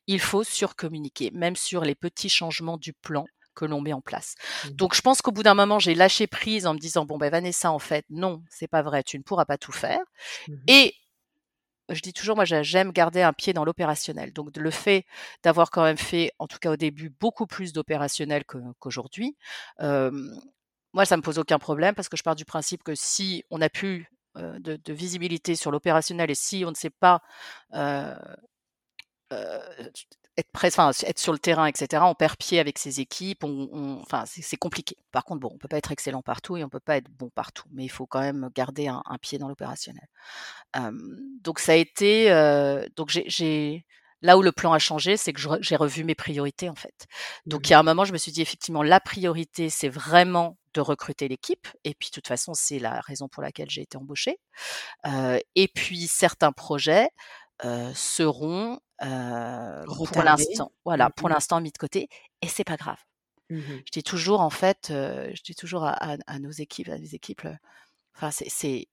Il faut surcommuniquer, même sur les petits changements du plan que l'on met en place. Mmh Donc je pense qu'au bout d'un moment, j'ai lâché prise en me disant bon ben Vanessa, en fait, non, c'est pas vrai, tu ne pourras pas tout faire. Mmh Et je dis toujours, moi, j'aime garder un pied dans l'opérationnel. Donc, le fait d'avoir quand même fait, en tout cas au début, beaucoup plus d'opérationnel qu'aujourd'hui, moi, ça me pose aucun problème parce que je pars du principe que si on n'a plus de, visibilité sur l'opérationnel et si on ne sait pas être enfin, être sur le terrain, etc. On perd pied avec ses équipes. On, enfin, c'est compliqué. Par contre, bon, on peut pas être excellent partout et on peut pas être bon partout, mais il faut quand même garder un, pied dans l'opérationnel. donc ça a été, donc j'ai là où le plan a changé, c'est que j'ai revu mes priorités en fait. Donc mmh il y a un moment, je me suis dit effectivement, la priorité, c'est vraiment de recruter l'équipe. Et puis, de toute façon, c'est la raison pour laquelle j'ai été embauchée. et puis, certains projets seront pour l'instant, voilà, pour mmh l'instant mis de côté, et c'est pas grave. Mmh je dis toujours en fait, je dis toujours à, nos équipes, à mes équipes, enfin c'est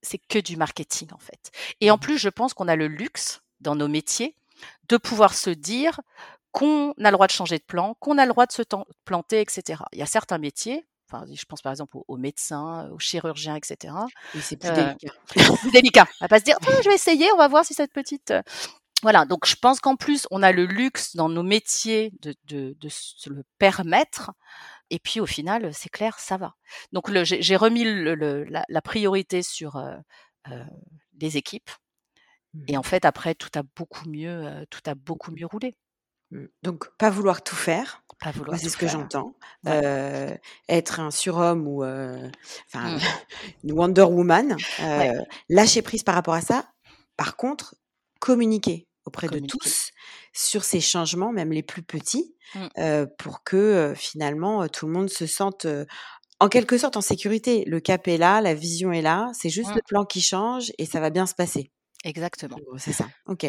c'est que du marketing en fait. Et en mmh plus, je pense qu'on a le luxe dans nos métiers de pouvoir se dire qu'on a le droit de changer de plan, qu'on a le droit de se planter, etc. Il y a certains métiers, enfin, je pense par exemple aux, médecins, aux chirurgiens, etc. c'est plus délicat. plus délicat. On va pas se dire, «Oh, je vais essayer, on va voir si cette petite. Voilà, donc je pense qu'en plus, on a le luxe dans nos métiers de, de, de se le permettre. Et puis au final, c'est clair, ça va. Donc j'ai remis le, la, priorité sur euh, euh, les équipes. Et en mmh. fait, après, tout a beaucoup mieux, euh, tout a beaucoup mieux roulé. Mmh. Donc, pas vouloir tout faire. Pas vouloir c'est ce que j'entends. être un surhomme ou enfin mmh. une Wonder Woman. Lâcher prise par rapport à ça. Par contre, communiquer auprès de tous sur ces changements, même les plus petits, mmh. pour que finalement tout le monde se sente en quelque sorte en sécurité. Le cap est là, la vision est là, c'est juste le plan qui change et ça va bien se passer. Exactement. C'est ça. Ok.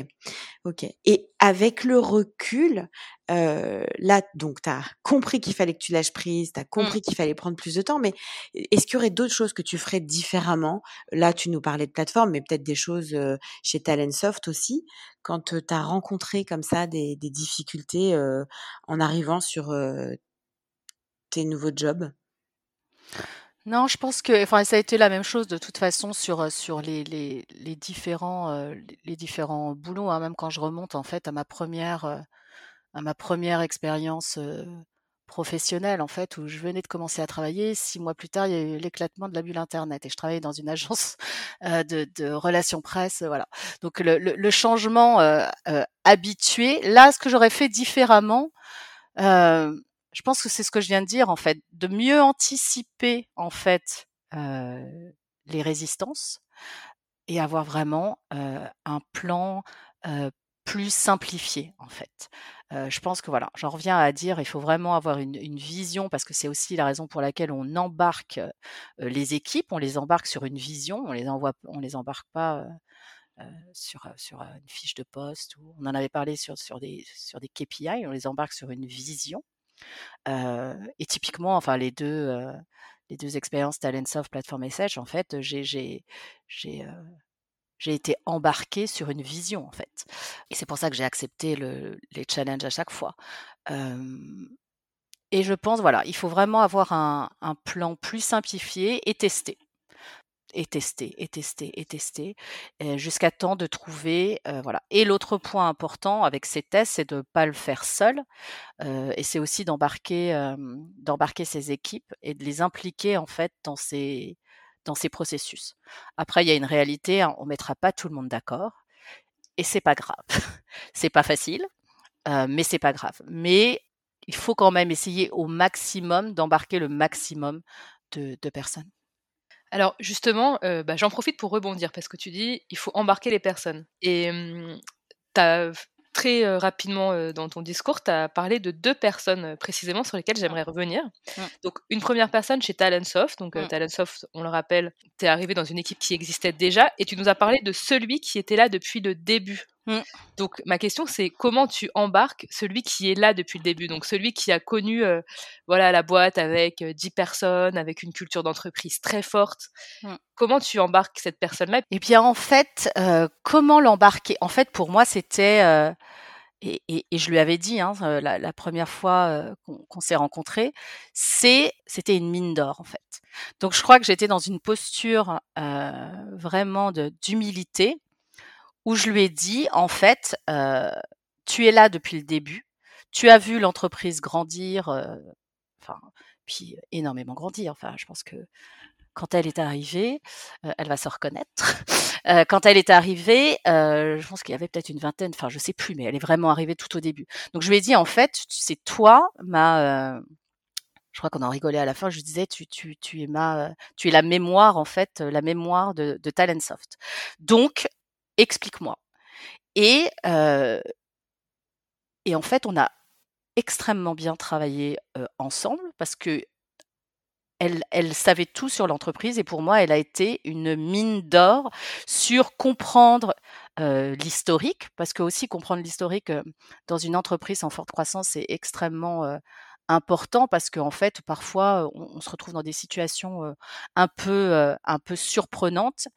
Ok. Et avec le recul, euh, là, donc, tu as compris qu'il fallait que tu lâches prise, tu as mmh. compris qu'il fallait prendre plus de temps, mais est-ce qu'il y aurait d'autres choses que tu ferais différemment? Là, tu nous parlais de plateforme, mais peut-être des choses euh, chez Talentsoft aussi, quand tu as rencontré comme ça des, des difficultés euh, en arrivant sur tes nouveaux jobs? Non, je pense que enfin, ça a été la même chose de toute façon sur, sur les les les différents, les différents boulots, hein. Même quand je remonte en fait à ma première, à ma première expérience, professionnelle en fait, où je venais de commencer à travailler. Six mois plus tard, il y a eu l'éclatement de la bulle internet et je travaillais dans une agence, de de relations presse, voilà. Donc le le le changement, habitué. Là, ce que j'aurais fait différemment, je pense que c'est ce que je viens de dire en fait, de mieux anticiper en fait euh, les résistances et avoir vraiment euh, un plan euh, plus simplifié en fait. je pense que voilà, j'en reviens à dire, il faut vraiment avoir une, une vision parce que c'est aussi la raison pour laquelle on embarque les équipes, on les embarque sur une vision, on les envoie, on les embarque pas. sur, sur une fiche de poste ou on en avait parlé sur, sur, des, sur des KPI, on les embarque sur une vision et typiquement, enfin les deux, les deux expériences Talentsoft, Platform Message, en fait, j'ai j'ai j'ai j'ai été embarquée sur une vision en fait. Et c'est pour ça que j'ai accepté le, les challenges à chaque fois. et je pense, voilà, il faut vraiment avoir un, un plan plus simplifié et testé et tester, et tester, et tester, jusqu'à temps de trouver, voilà. Et l'autre point important avec ces tests, c'est de ne pas le faire seul, et c'est aussi d'embarquer, d'embarquer ces équipes et de les impliquer en fait dans ces, dans ces processus. Après, il y a une réalité, hein, on mettra pas tout le monde d'accord, et c'est pas grave, c'est pas facile, mais c'est pas grave. Mais il faut quand même essayer au maximum d'embarquer le maximum de personnes. Alors justement, bah, j'en profite pour rebondir parce que tu dis il faut embarquer les personnes. Et tu as très rapidement dans ton discours, tu as parlé de deux personnes précisément sur lesquelles j'aimerais revenir. Mmh. Donc une première personne chez Talentsoft. Donc mmh. Talentsoft, on le rappelle, tu es arrivé dans une équipe qui existait déjà et tu nous as parlé de celui qui était là depuis le début Mmh. Donc ma question c'est comment tu embarques celui qui est là depuis le début, donc celui qui a connu euh, voilà la boîte avec 10 euh, personnes, avec une culture d'entreprise très forte. Mmh. Comment tu embarques cette personne-là? Eh bien en fait, euh, comment l'embarquer? En fait pour moi c'était et, je lui avais dit hein, la, première fois qu'on s'est rencontrés, c'est c'était une mine d'or en fait. Donc je crois que j'étais dans une posture vraiment d'humilité où je lui ai dit, en fait, euh, tu es là depuis le début, tu as vu l'entreprise grandir, euh, enfin, puis énormément grandir. Enfin, je pense que quand elle est arrivée, euh, elle va se reconnaître. quand elle est arrivée, je pense qu'il y avait peut-être une vingtaine, enfin, je sais plus, mais elle est vraiment arrivée tout au début. Donc, je lui ai dit, en fait, c'est toi, ma, je crois qu'on en rigolait à la fin. Je disais, tu, es ma, tu es la mémoire en fait, la mémoire de, de Talentsoft. Donc, explique-moi. Et, en fait, on a extrêmement bien travaillé ensemble parce que elle, elle, savait tout sur l'entreprise et pour moi, elle a été une mine d'or sur comprendre l'historique, parce que aussi comprendre l'historique dans une entreprise en forte croissance, c'est extrêmement important parce qu'en fait, parfois, on, se retrouve dans des situations un peu, un peu surprenantes,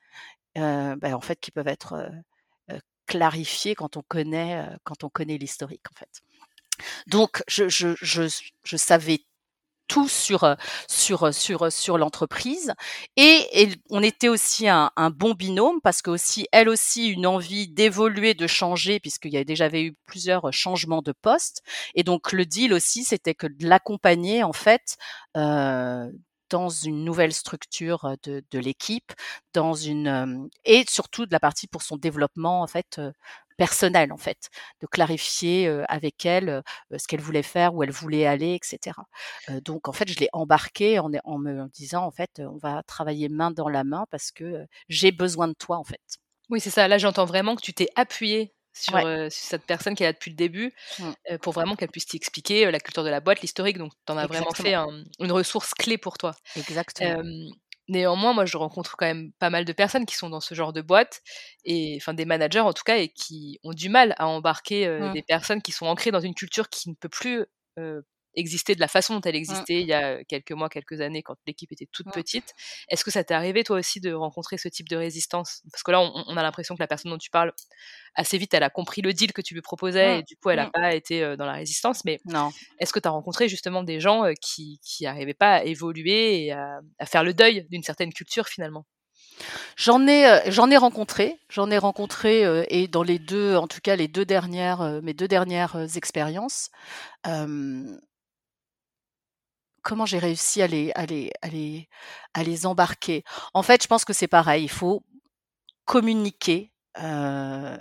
ben, en fait, qui peuvent être clarifiées quand on connaît, quand on connaît l'historique, en fait. Donc, je, je, je, je savais tout sur sur sur sur l'entreprise et, on était aussi un, bon binôme parce que aussi elle aussi une envie d'évoluer de changer puisqu'il y avait déjà eu plusieurs changements de poste et donc le deal aussi c'était que de l'accompagner en fait euh, dans une nouvelle structure de, l'équipe, dans une et surtout de la partie pour son développement en fait personnel en fait, de clarifier avec elle ce qu'elle voulait faire, où elle voulait aller, etc. donc en fait, je l'ai embarqué en, en, me disant en fait, on va travailler main dans la main parce que j'ai besoin de toi en fait. Oui, c'est ça. Là, j'entends vraiment que tu t'es appuyé sur, cette personne qui est là depuis le début mmh. pour vraiment qu'elle puisse t'expliquer la culture de la boîte, l'historique. Donc, tu en as vraiment fait une ressource clé pour toi. Exactement. Néanmoins, moi, je rencontre quand même pas mal de personnes qui sont dans ce genre de boîte, et enfin des managers en tout cas, et qui ont du mal à embarquer mmh. des personnes qui sont ancrées dans une culture qui ne peut plus exister de la façon dont elle mmh. existait il y a quelques mois, quelques années, quand l'équipe était toute mmh. petite. Est-ce que ça t'est arrivé toi aussi de rencontrer ce type de résistance? Parce que là, on, a l'impression que la personne dont tu parles, assez vite, elle a compris le deal que tu lui proposais, mmh. et du coup, elle n'a pas été dans la résistance. Mais est-ce que tu as rencontré justement des gens qui n'arrivaient pas à évoluer et à, faire le deuil d'une certaine culture finalement? J'en ai, j'en ai rencontré, j'en ai rencontré et dans les deux, en tout cas les deux dernières, mes deux dernières expériences, comment j'ai réussi à les, à les, à les, embarquer. En fait, je pense que c'est pareil. Il faut communiquer, euh,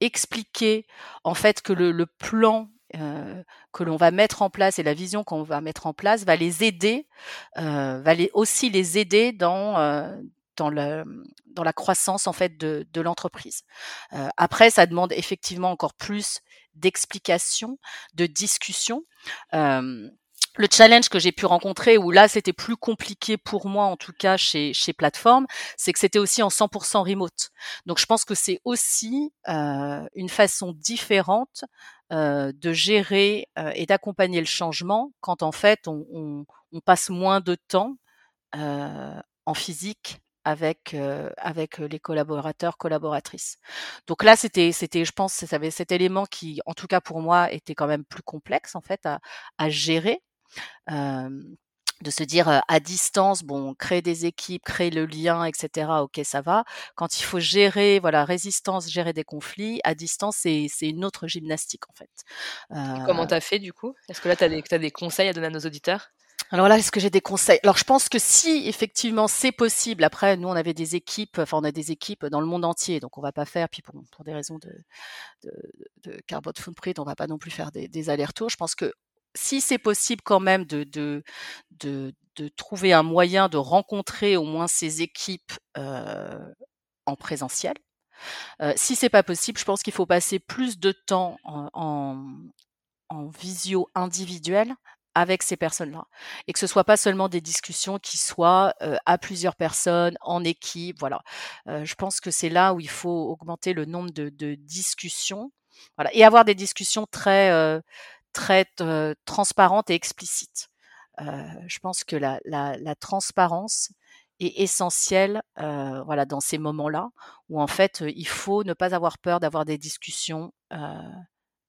expliquer en fait que le, plan euh, que l'on va mettre en place et la vision qu'on va mettre en place va les aider, euh, va aussi les aider dans la croissance en fait de, l'entreprise. Après, ça demande effectivement encore plus d'explications, de discussions. Le challenge que j'ai pu rencontrer, où là c'était plus compliqué pour moi en tout cas chez, chez Plateforme, c'est que c'était aussi en 100% remote. Donc je pense que c'est aussi euh, une façon différente euh, de gérer euh, et d'accompagner le changement quand en fait on, on, on passe moins de temps euh, en physique avec euh, avec les collaborateurs collaboratrices. Donc là c'était c'était je pense avait cet élément qui en tout cas pour moi était quand même plus complexe en fait à, à gérer de se dire à distance, bon, créer des équipes, créer le lien, etc. Ok, ça va. Quand il faut gérer, voilà, résistance, gérer des conflits, à distance, c'est une autre gymnastique en fait. Euh... Comment t'as fait du coup? Est-ce que là, tu as, as, des conseils à donner à nos auditeurs? Alors là, est-ce que j'ai des conseils? Alors je pense que si effectivement c'est possible, après nous on avait des équipes, enfin on a des équipes dans le monde entier, donc on va pas faire, puis pour, pour des raisons de, de, de carbon footprint, on va pas non plus faire des, des allers-retours. Je pense que si c'est possible quand même de, de, de, trouver un moyen de rencontrer au moins ces équipes euh, en présentiel. Euh, si c'est pas possible, je pense qu'il faut passer plus de temps en, en, visio individuelle avec ces personnes-là et que ce soit pas seulement des discussions qui soient euh, à plusieurs personnes en équipe voilà euh, je pense que c'est là où il faut augmenter le nombre de, discussions voilà et avoir des discussions très très transparente et explicite. Je pense que la, la, la, transparence est essentielle voilà, dans ces moments-là où en fait il faut ne pas avoir peur d'avoir des discussions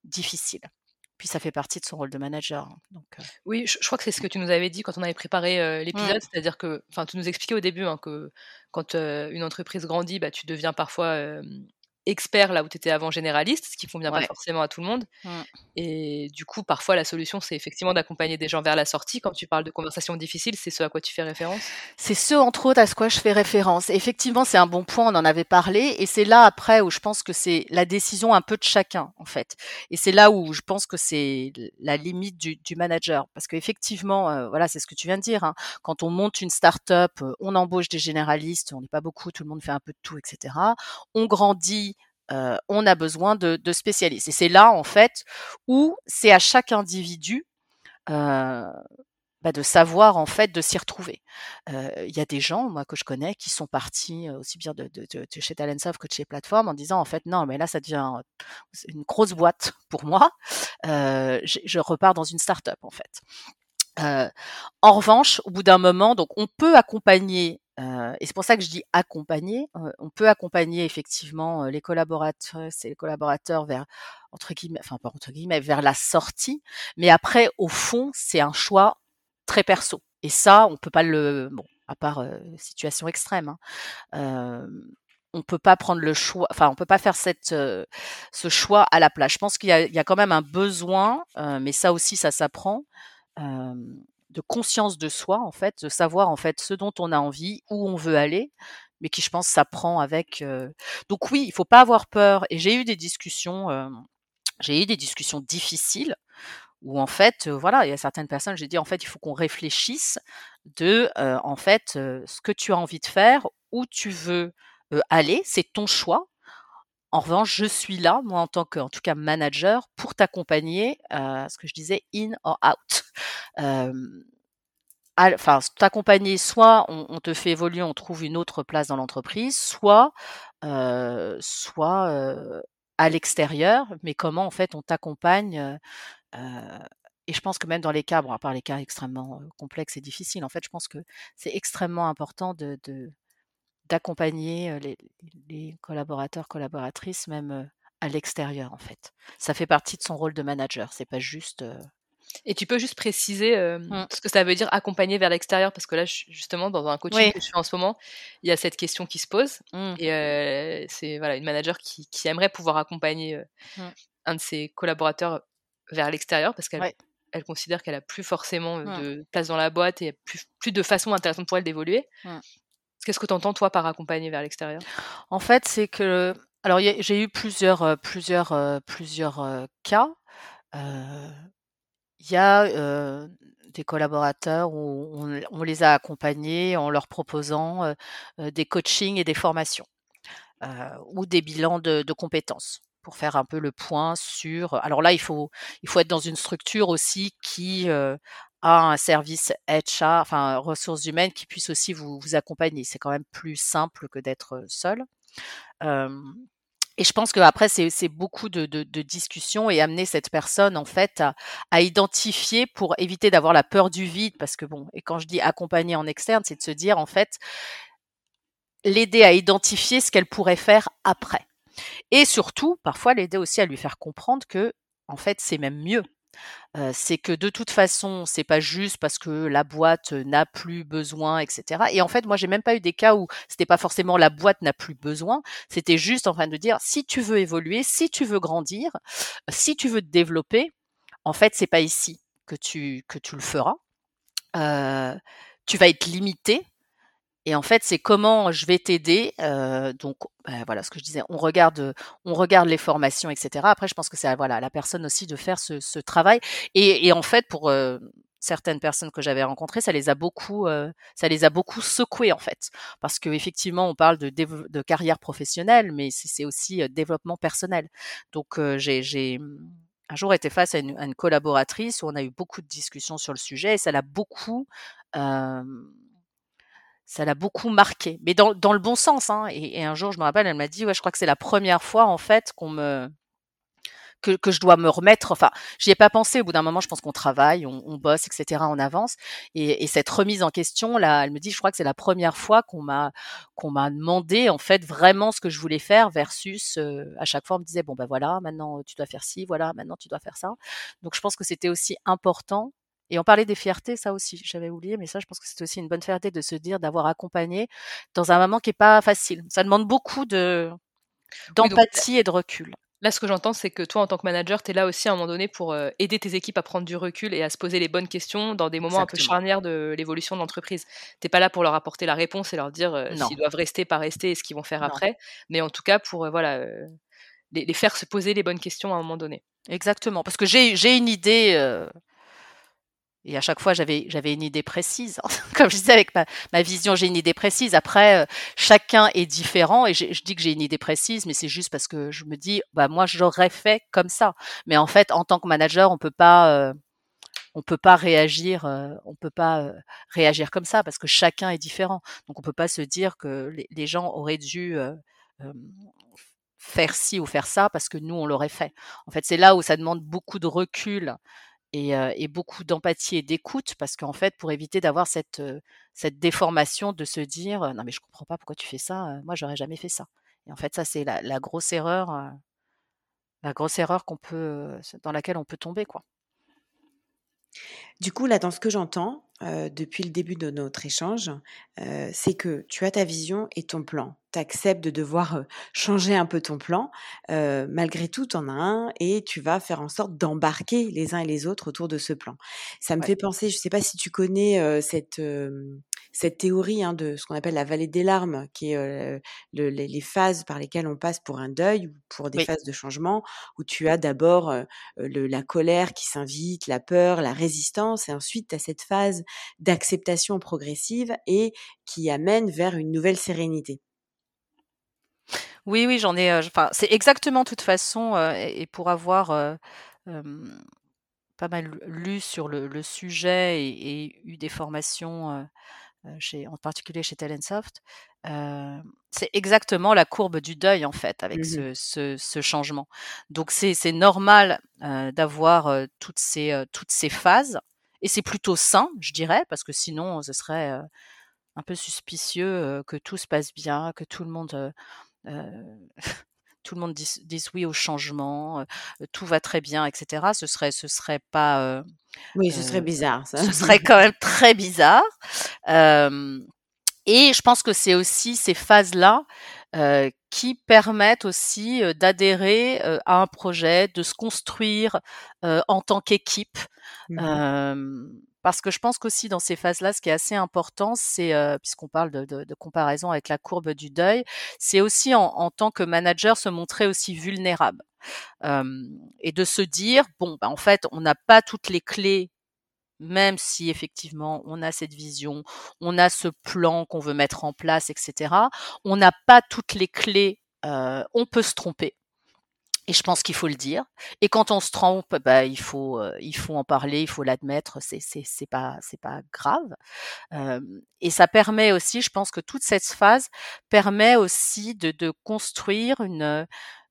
difficiles puis ça fait partie de son rôle de manager. Hein, Oui, je, crois que c'est ce que tu nous avais dit quand on avait préparé l'épisode, c'est-à-dire que, enfin, tu nous expliquais au début hein, que quand une entreprise grandit, bah, tu deviens parfois expert là où tu étais avant généraliste, ce qui convient pas forcément à tout le monde. Mmh. Et du coup, parfois, la solution, c'est effectivement d'accompagner des gens vers la sortie. Quand tu parles de conversations difficiles, c'est ce à quoi tu fais référence? C'est ce, entre autres, à ce quoi je fais référence. effectivement, c'est un bon point, on en avait parlé. Et c'est là, après, où je pense que c'est la décision un peu de chacun, en fait. Et c'est là où je pense que c'est la limite du, du manager. Parce qu'effectivement, euh, voilà, c'est ce que tu viens de dire. Hein. Quand on monte une start-up, euh, on embauche des généralistes, on n'est pas beaucoup, tout le monde fait un peu de tout, etc. On grandit, euh, on a besoin de, de spécialistes. Et c'est là, en fait, où c'est à chaque individu euh, bah, de savoir, en fait, de s'y retrouver. Euh, il y a des gens, moi, que je connais, qui sont partis aussi bien de, de, de, chez Talentsoft que de chez Plateforme en disant, en fait, non, mais là, ça devient une grosse boîte pour moi. je, je repars dans une start-up, en fait. en revanche, au bout d'un moment, donc on peut accompagner et c'est pour ça que je dis accompagner. on peut accompagner effectivement les collaborateurs, les collaborateurs vers entre guillemets, enfin pas entre guillemets, vers la sortie. Mais après, au fond, c'est un choix très perso. Et ça, on peut pas le, bon, à part situation extrême. Hein, on peut pas prendre le choix, enfin on peut pas faire cette, ce choix à la place. Je pense qu'il y a, quand même un besoin, mais ça aussi ça s'apprend, de conscience de soi en fait, de savoir en fait ce dont on a envie, où on veut aller, mais qui je pense s'apprend avec. Donc oui, il faut pas avoir peur. Et j'ai eu des discussions, j'ai eu des discussions difficiles où en fait, voilà, il y a certaines personnes, j'ai dit en fait, il faut qu'on réfléchisse de en fait ce que tu as envie de faire, où tu veux aller, c'est ton choix. En revanche, je suis là, moi en tant que, en tout cas, manager, pour t'accompagner, ce que je disais, in or out. enfin, t'accompagner, soit on, te fait évoluer, on trouve une autre place dans l'entreprise, soit, soit à l'extérieur, mais comment en fait on t'accompagne. et je pense que même dans les cas, bon, à part les cas extrêmement complexes et difficiles, en fait, je pense que c'est extrêmement important de, d'accompagner les, collaborateurs, collaboratrices, même à l'extérieur en fait. Ça fait partie de son rôle de manager, c'est pas juste. Et tu peux juste préciser mmh. ce que ça veut dire accompagner vers l'extérieur, parce que là, justement, dans un coaching que je fais en ce moment, il y a cette question qui se pose. Mmh. Et c'est voilà, une manager qui, aimerait pouvoir accompagner mmh. un de ses collaborateurs vers l'extérieur, parce qu'elle elle considère qu'elle a plus forcément de place dans la boîte et plus, plus de façon intéressante pour elle d'évoluer. Qu'est-ce que tu entends, toi, par accompagner vers l'extérieur? En fait, c'est que. Alors, j'ai eu plusieurs, plusieurs, plusieurs cas. Il y a des collaborateurs où on, les a accompagnés en leur proposant des coachings et des formations ou des bilans de, de, compétences pour faire un peu le point sur. Alors là, il faut, il faut être dans une structure aussi qui à un service HR, enfin ressources humaines, qui puisse aussi vous, vous accompagner. C'est quand même plus simple que d'être seul. et je pense qu'après, c'est beaucoup de, de, discussions et amener cette personne, en fait, à identifier pour éviter d'avoir la peur du vide. Parce que, bon, et quand je dis accompagner en externe, c'est de se dire, en fait, l'aider à identifier ce qu'elle pourrait faire après. Et surtout, parfois, l'aider aussi à lui faire comprendre que, en fait, c'est même mieux c'est que de toute façon, c'est pas juste parce que la boîte n'a plus besoin, etc. Et en fait, moi, j'ai même pas eu des cas où c'était pas forcément la boîte n'a plus besoin. C'était juste en train de dire si tu veux évoluer, si tu veux grandir, si tu veux te développer, en fait, c'est pas ici que tu que tu le feras. tu vas être limité et en fait, c'est comment je vais t'aider. donc, bah, voilà ce que je disais. On regarde, on regarde les formations, etc. Après, je pense que c'est à voilà la personne aussi de faire ce, travail. Et, en fait, pour certaines personnes que j'avais rencontrées, ça les a beaucoup, ça les a beaucoup secouées en fait, parce que effectivement, on parle de carrière professionnelle, mais c'est aussi développement personnel. Donc, j'ai un jour été face à une, collaboratrice où on a eu beaucoup de discussions sur le sujet et ça l'a beaucoup ça l'a beaucoup marqué, mais dans, dans le bon sens. Hein. Et, un jour, je me rappelle, elle m'a dit, ouais, je crois que c'est la première fois en fait qu'on me que, que, je dois me remettre. Enfin, j'y ai pas pensé. Au bout d'un moment, je pense qu'on travaille, on, on, bosse, etc. On avance. Et, et, cette remise en question, là, elle me dit, je crois que c'est la première fois qu'on m'a qu'on m'a demandé en fait vraiment ce que je voulais faire versus euh, à chaque fois on me disait bon ben voilà, maintenant tu dois faire ci, voilà, maintenant tu dois faire ça. Donc je pense que c'était aussi important et on parlait des fiertés, ça aussi, j'avais oublié, mais ça, je pense que c'est aussi une bonne fierté de se dire d'avoir accompagné dans un moment qui est pas facile. Ça demande beaucoup de d'empathie et de recul. Là, ce que j'entends, c'est que toi, en tant que manager, tu es là aussi à un moment donné pour euh, aider tes équipes à prendre du recul et à se poser les bonnes questions dans des moments un peu charnières de l'évolution de l'entreprise. T'es pas là pour leur apporter la réponse et leur dire euh, s'ils doivent rester, pas rester et ce qu'ils vont faire après, mais en tout cas pour euh, voilà les, les, faire se poser les bonnes questions à un moment donné. Exactement, parce que j'ai une idée et à chaque fois, j'avais, une idée précise. Comme je disais, avec ma, vision, j'ai une idée précise. Après, euh, chacun est différent. Et je dis que j'ai une idée précise, mais c'est juste parce que je me dis, bah, moi, j'aurais fait comme ça. Mais en fait, en tant que manager, on peut pas, euh, on peut pas réagir, euh, on peut pas réagir comme ça parce que chacun est différent. Donc, on peut pas se dire que les gens auraient dû faire ci ou faire ça parce que nous, on l'aurait fait. En fait, c'est là où ça demande beaucoup de recul et, beaucoup d'empathie et d'écoute parce qu'en fait, pour éviter d'avoir cette, cette déformation de se dire non mais je comprends pas pourquoi tu fais ça, moi j'aurais jamais fait ça. Et en fait, ça c'est la, la, grosse erreur, la grosse erreur qu'on peut, dans laquelle on peut tomber quoi. Du coup, là, dans ce que j'entends, depuis le début de notre échange, c'est que tu as ta vision et ton plan. Tu acceptes de devoir changer un peu ton plan. malgré tout, tu en as un et tu vas faire en sorte d'embarquer les uns et les autres autour de ce plan. Ça me fait penser, je ne sais pas si tu connais cette, cette théorie hein, de ce qu'on appelle la vallée des larmes, qui est les, phases par lesquelles on passe pour un deuil ou pour des phases de changement, où tu as d'abord la colère qui s'invite, la peur, la résistance, et ensuite tu as cette phase d'acceptation progressive et qui amène vers une nouvelle sérénité. Oui, oui, j'en ai. Enfin, c'est exactement de toute façon, et, pour avoir pas mal lu sur le, sujet et, eu des formations chez, en particulier chez Talentsoft, c'est exactement la courbe du deuil en fait avec mmh ce, ce, changement. Donc c'est normal d'avoir toutes ces toutes ces phases et c'est plutôt sain, je dirais, parce que sinon ce serait un peu suspicieux que tout se passe bien, que tout le monde tout le monde dise, oui au changement, tout va très bien, etc. Ce serait, ce serait pas. oui, ce serait bizarre. Ça. Ce serait quand même très bizarre. et je pense que c'est aussi ces phases-là qui permettent aussi d'adhérer à un projet, de se construire en tant qu'équipe. Mmh parce que je pense qu'aussi dans ces phases-là, ce qui est assez important, c'est, puisqu'on parle de, comparaison avec la courbe du deuil, c'est aussi en, tant que manager se montrer aussi vulnérable et de se dire, bon, bah, en fait, on n'a pas toutes les clés même si effectivement on a cette vision, on a ce plan qu'on veut mettre en place, etc., on n'a pas toutes les clés, on peut se tromper. Et je pense qu'il faut le dire. Et quand on se trompe, bah, il faut, il faut en parler, il faut l'admettre. C'est, c'est, c'est pas, c'est pas grave. et ça permet aussi, je pense que toute cette phase permet aussi de, de construire une,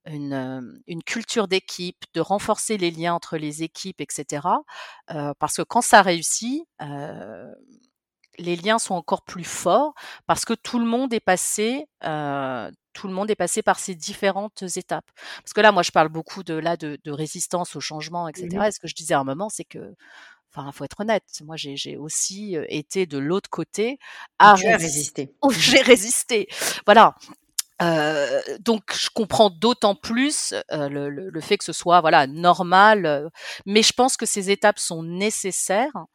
une, une culture d'équipe, de renforcer les liens entre les équipes, etc. Euh, parce que quand ça réussit, euh, les liens sont encore plus forts parce que tout le monde est passé, euh, tout le monde est passé par ces différentes étapes. Parce que là, moi, je parle beaucoup de là de, de résistance au changement, etc. Mmh Et ce que je disais à un moment, c'est que Enfin, faut être honnête. Moi, j'ai aussi été de l'autre côté à résister. J'ai résisté. Voilà donc je comprends d'autant plus le, le, fait que ce soit voilà normal, mais je pense que ces étapes sont nécessaires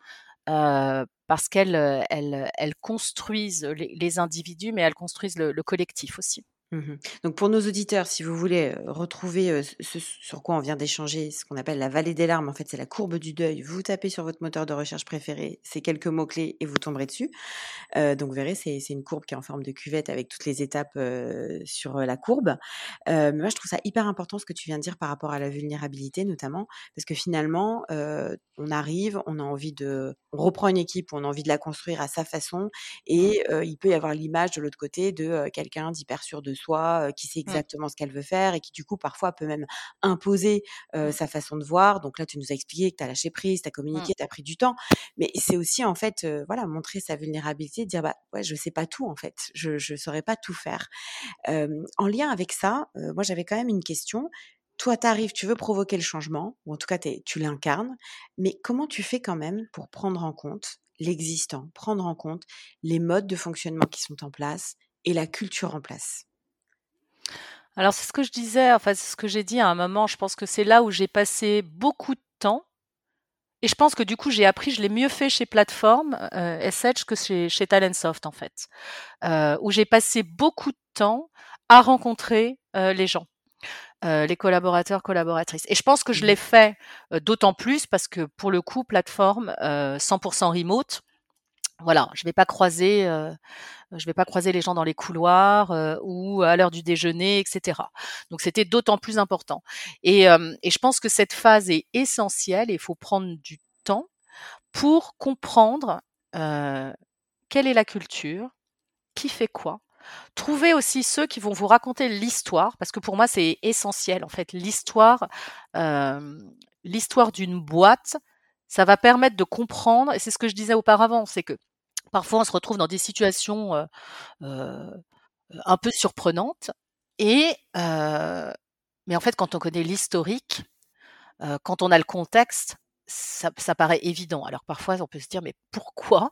parce qu'elles elles, elles construisent les, les, individus, mais elles construisent le, le collectif aussi. Mmh Donc pour nos auditeurs, si vous voulez retrouver ce sur quoi on vient d'échanger, ce qu'on appelle la vallée des larmes, en fait c'est la courbe du deuil, vous tapez sur votre moteur de recherche préféré ces quelques mots-clés et vous tomberez dessus. donc vous verrez, c'est une courbe qui est en forme de cuvette avec toutes les étapes sur la courbe. mais moi je trouve ça hyper important ce que tu viens de dire par rapport à la vulnérabilité notamment, parce que finalement on arrive, on a envie de... On reprend une équipe, on a envie de la construire à sa façon et il peut y avoir l'image de l'autre côté de quelqu'un d'hyper sûr de soi, qui sait exactement ce qu'elle veut faire et qui du coup parfois peut même imposer sa façon de voir. Donc là, tu nous as expliqué que tu as lâché prise, tu as communiqué, tu as pris du temps. Mais c'est aussi en fait, voilà, montrer sa vulnérabilité, dire bah ouais, je sais pas tout en fait, je ne saurais pas tout faire. en lien avec ça, moi j'avais quand même une question. Toi, tu arrives, tu veux provoquer le changement, ou en tout cas tu l'incarnes, mais comment tu fais quand même pour prendre en compte l'existant, prendre en compte les modes de fonctionnement qui sont en place et la culture en place? Alors c'est ce que je disais, enfin c'est ce que j'ai dit à un moment, je pense que c'est là où j'ai passé beaucoup de temps et je pense que du coup j'ai appris, je l'ai mieux fait chez Plateforme euh, SH que chez, chez Talentsoft en fait, euh, où j'ai passé beaucoup de temps à rencontrer euh, les gens. Euh, les collaborateurs, collaboratrices. Et je pense que je mmh l'ai fait d'autant plus parce que pour le coup, plateforme 100% remote, voilà, je vais pas croiser, euh, vais pas croiser les gens dans les couloirs euh, ou à l'heure du déjeuner, etc. Donc c'était d'autant plus important. Et, je pense que cette phase est essentielle. Et il faut prendre du temps pour comprendre quelle est la culture, qui fait quoi. Trouver aussi ceux qui vont vous raconter l'histoire, parce que pour moi c'est essentiel en fait. L'histoire d'une boîte, ça va permettre de comprendre, et c'est ce que je disais auparavant, c'est que parfois on se retrouve dans des situations un peu surprenantes, et mais en fait quand on connaît l'historique, quand on a le contexte, ça, paraît évident. Alors parfois, on peut se dire, mais pourquoi?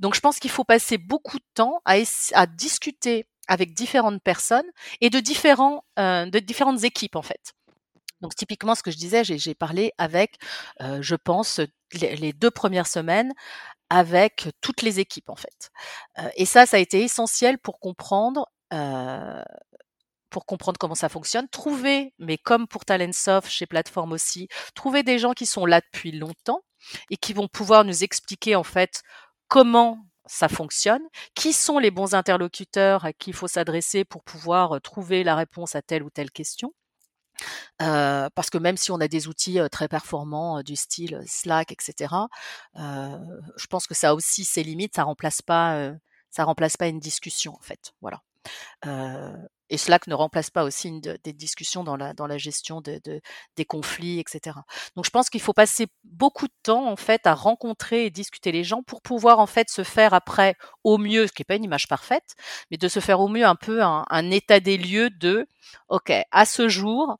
Donc je pense qu'il faut passer beaucoup de temps à, discuter avec différentes personnes et de, différents, de différentes équipes, en fait. Donc typiquement, ce que je disais, j'ai parlé avec, je pense, les, deux premières semaines avec toutes les équipes en fait. et ça, ça a été essentiel pour comprendre. pour comprendre comment ça fonctionne, trouver, mais comme pour Talentsoft, chez Plateforme aussi, trouver des gens qui sont là depuis longtemps et qui vont pouvoir nous expliquer en fait comment ça fonctionne, qui sont les bons interlocuteurs à qui il faut s'adresser pour pouvoir trouver la réponse à telle ou telle question parce que même si on a des outils très performants du style Slack, etc., je pense que ça a aussi ses limites. Ça remplace pas, ça remplace pas une discussion en fait. Voilà. et Slack ne remplace pas aussi une, des discussions dans la, dans la gestion de, des conflits, etc. Donc je pense qu'il faut passer beaucoup de temps en fait à rencontrer et discuter les gens pour pouvoir en fait se faire après au mieux, ce qui n'est pas une image parfaite, mais de se faire au mieux un peu un, un état des lieux de, ok, à ce jour,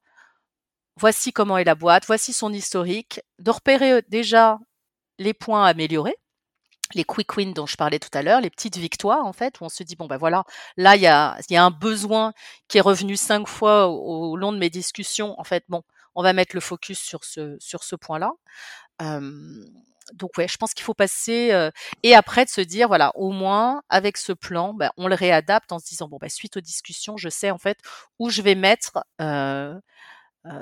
voici comment est la boîte, voici son historique, de repérer déjà les points améliorés, les quick wins dont je parlais tout à l'heure, les petites victoires en fait, où on se dit bon ben voilà, là il y a, y a un besoin qui est revenu cinq fois au, long de mes discussions. En fait, bon, on va mettre le focus sur ce sur ce point-là. donc ouais, je pense qu'il faut passer et après de se dire voilà, au moins avec ce plan, ben, on le réadapte en se disant bon ben suite aux discussions, je sais en fait où je vais mettre